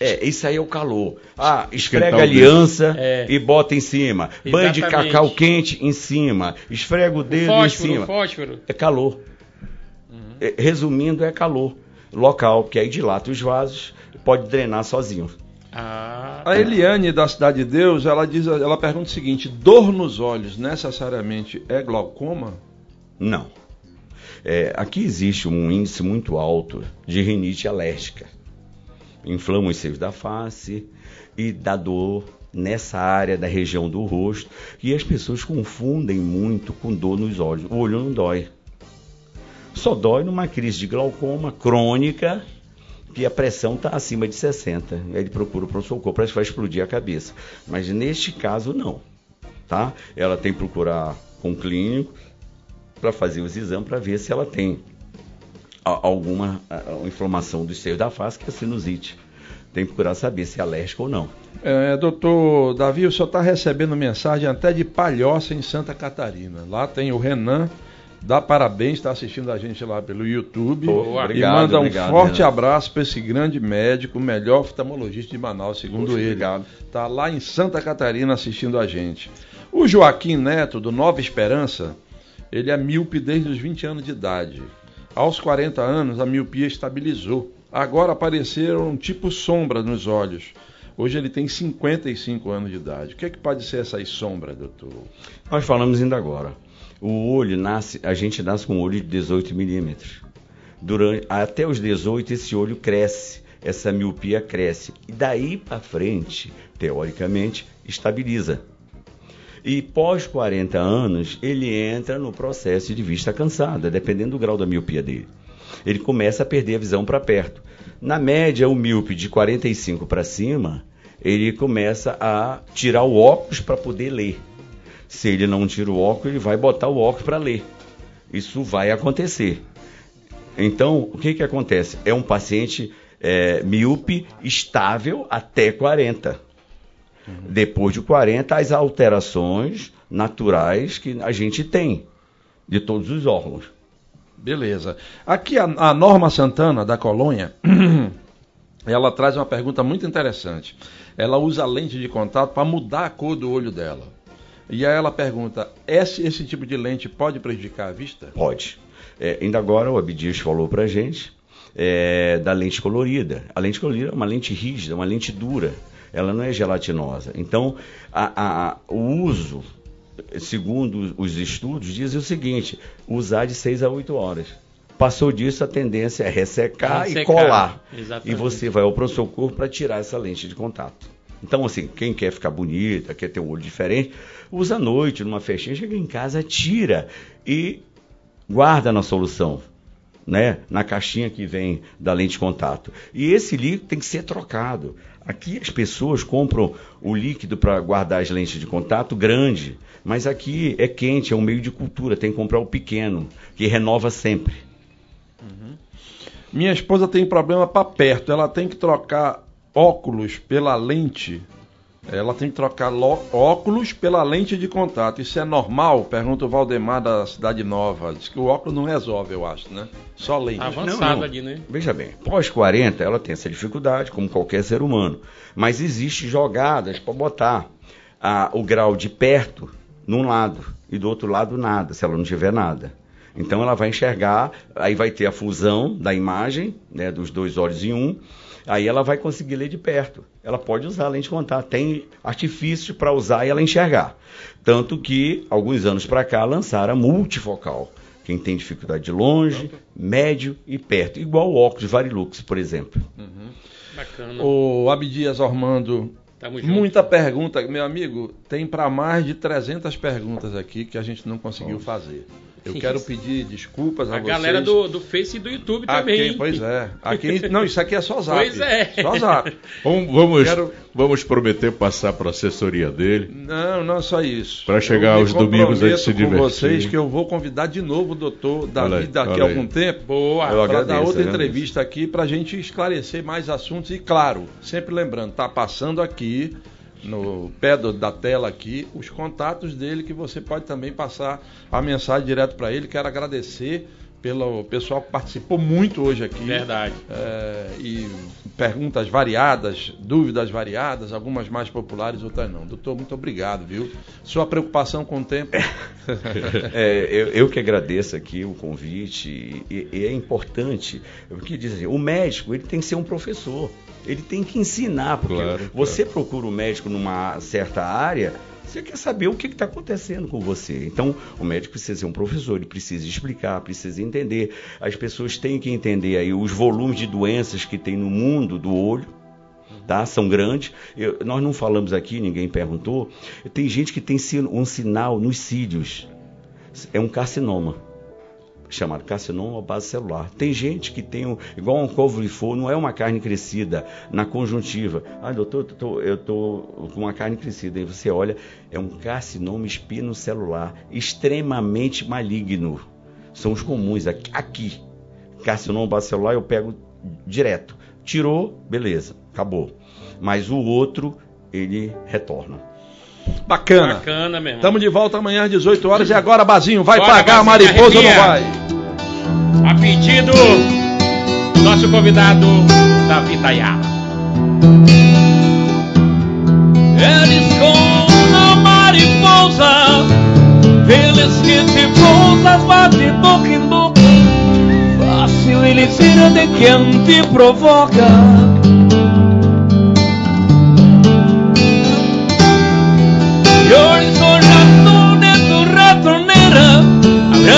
É, isso aí é o calor. Ah, esfrega a o aliança É. e bota em cima. Banho de Exatamente. cacau quente em cima. Esfrega o dedo em Fósforo, cima. fósforo. É calor. Uhum. É, resumindo, é calor local, porque aí dilata os vasos, pode drenar sozinho. Ah, A Eliane da Cidade de Deus, ela diz, ela pergunta o seguinte: dor nos olhos necessariamente é glaucoma? Não. É, aqui existe um índice muito alto de rinite alérgica. Inflama os seios da face e dá dor nessa área da região do rosto. E as pessoas confundem muito com dor nos olhos. O olho não dói. Só dói numa crise de glaucoma crônica que a pressão está acima de 60. Aí ele procura o pronto-socorro, parece que vai explodir a cabeça. Mas neste caso, não. Tá? Ela tem que procurar com um clínico para fazer os exames para ver se ela tem alguma inflamação dos seios da face, que é sinusite. Tem que procurar saber se é alérgico ou não. É, doutor Davi, o senhor está recebendo mensagem até de Palhoça, em Santa Catarina. Lá tem o Renan, dá parabéns, está assistindo a gente lá pelo YouTube. Boa, e obrigado, manda um obrigado, forte Renan. abraço para esse grande médico, o melhor oftalmologista de Manaus, segundo Poxa, ele. obrigado. Está lá em Santa Catarina assistindo a gente. O Joaquim Neto, do Nova Esperança, ele é míope desde os 20 anos de idade. Aos 40 anos, a miopia estabilizou. Agora apareceram um tipo sombra nos olhos. Hoje ele tem 55 anos de idade. O que, é que pode ser essas sombras, doutor? Nós falamos ainda agora. O olho nasce, a gente nasce com um olho de 18 milímetros. Durante, até os 18, esse olho cresce, essa miopia cresce. E daí para frente, teoricamente, estabiliza. E pós 40 anos, ele entra no processo de vista cansada, dependendo do grau da miopia dele. Ele começa a perder a visão para perto. Na média, o míope de 45 para cima, ele começa a tirar o óculos para poder ler. Se ele não tira o óculos, ele vai botar o óculos para ler. Isso vai acontecer. Então, o que, que acontece? É um paciente é, míope estável até 40. Depois de 40, as alterações naturais que a gente tem de todos os órgãos. Beleza. Aqui a, a Norma Santana, da Colônia, ela traz uma pergunta muito interessante. Ela usa lente de contato para mudar a cor do olho dela. E aí ela pergunta: esse, esse tipo de lente pode prejudicar a vista? Pode. É, ainda agora o Abdias falou pra gente é, da lente colorida. A lente colorida é uma lente rígida, uma lente dura. Ela não é gelatinosa. Então, a- a- o uso, segundo os estudos, dizem o seguinte: usar de 6 a 8 horas. Passou disso, a tendência é ressecar, e Ressecar, colar. exatamente. E você vai ao pronto-socorro para tirar essa lente de contato. Então, assim, quem quer ficar bonita, quer ter um olho diferente, usa à noite, numa festinha, chega em casa, tira e guarda na solução, né? Na caixinha que vem da lente de contato. E esse líquido tem que ser trocado. Aqui as pessoas compram o líquido para guardar as lentes de contato grande, mas aqui é quente, é um meio de cultura, tem que comprar o pequeno, que renova sempre. Minha esposa tem problema para perto, ela tem que trocar óculos pela lente, ela tem que trocar lo- óculos pela lente de contato. Isso é normal? Pergunta o Valdemar da Cidade Nova. Diz que o óculos não resolve, eu acho, né? Só lente. Avançado Não, ali, né? Veja bem, pós 40 ela tem essa dificuldade, como qualquer ser humano. Mas existe jogadas para botar ah, o grau de perto num lado e do outro lado nada, se ela não tiver nada. Então ela vai enxergar, aí vai ter a fusão da imagem, né, dos dois olhos em um, aí ela vai conseguir ler de perto. Ela pode usar a lente de contato, tem artifício para usar e ela enxergar. Tanto que, alguns anos para cá, lançaram a multifocal. Quem tem dificuldade de longe, médio e perto. Igual o óculos Varilux, por exemplo. Bacana. O Abdias Ormando, muita pergunta. Meu amigo, tem para mais de 300 perguntas aqui que a gente não conseguiu fazer. Eu quero pedir desculpas a, A vocês. galera do, do Face e do YouTube Aqui, também. hein? pois é. Aqui, não, isso aqui é só zap. Pois é. Só zap. Vamos, vamos, Quero- vamos prometer passar para a assessoria dele. Não, não é só isso. Pra chegar Eu aos domingos a gente se comprometo com divertir. vocês que eu vou convidar de novo o doutor Davi daqui a algum tempo. Boa. Para dar outra agradeço. entrevista aqui para a gente esclarecer mais assuntos e claro, sempre lembrando, tá passando aqui no pé do- da tela aqui os contatos dele que você pode também passar a mensagem direto para ele. Quero agradecer pelo pessoal que participou muito hoje aqui. Verdade. É, e perguntas variadas, dúvidas variadas, algumas mais populares, outras não. Doutor, muito obrigado, viu? Sua preocupação com o tempo. É, eu, eu que agradeço aqui o convite e, e é importante, porque diz assim, o médico ele tem que ser um professor, ele tem que ensinar, porque Claro, você procura o médico numa certa área, você quer saber o que está acontecendo com você. Então, o médico precisa ser um professor, ele precisa explicar, precisa entender. As pessoas têm que entender aí os volumes de doenças que tem no mundo do olho, tá? São grandes. Eu- nós não falamos aqui, ninguém perguntou. Tem gente que tem um sinal nos cílios. É um carcinoma. Chamado carcinoma base celular. Tem gente que tem, um, igual um couve-flor, não é uma carne crescida na conjuntiva. Ah, doutor, eu tô com uma carne crescida. Aí você olha, é um carcinoma espinocelular extremamente maligno. São os comuns aqui. aqui. Carcinoma base celular eu pego direto. Tirou, beleza, acabou. Mas o outro, ele retorna. Bacana. Bacana, meu irmão. Estamos de volta amanhã às 18 horas. E agora, Bazinho, vai Bora, pagar a mariposa ou não vai? A pedido do nosso convidado, Davi Tayala. Eres como uma mariposa, pelas que te pousas, bate boca em boca. Fácil ele tira de quem te provoca.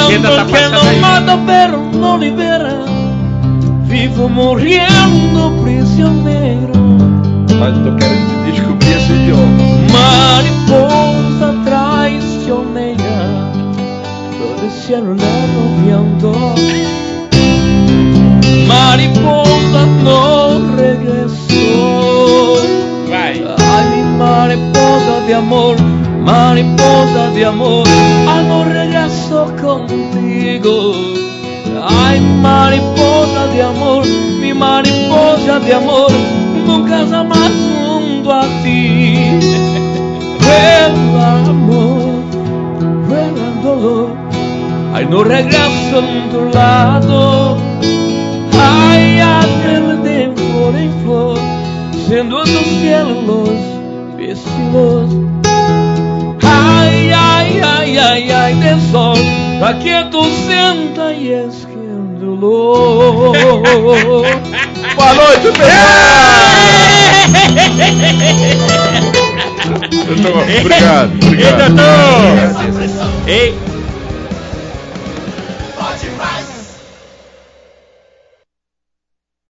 Tá hablando que no mata pero no libera. Vivo morrendo prisioneiro. Mas eu tô querendo descobrir idioma. Mariposa traicionera, todo cielo viento. Mariposa no regresó. Vai. Ay, mi mariposa de amor, mariposa de amor, ay, no regreso contigo. Ay, mariposa de amor, mi mariposa de amor, nunca jamás junto a ti. Vuela amor, vuela dolor, ay, no regreso en tu lado. Ay, de flor en flor, siendo tus cielos vestidos. Ay, ay, ay, ay, ay, de sol, para que tú sientas y es que el dolor. Boa noite, pessoal! Obrigado, Ei, obrigado. doutor! Ei,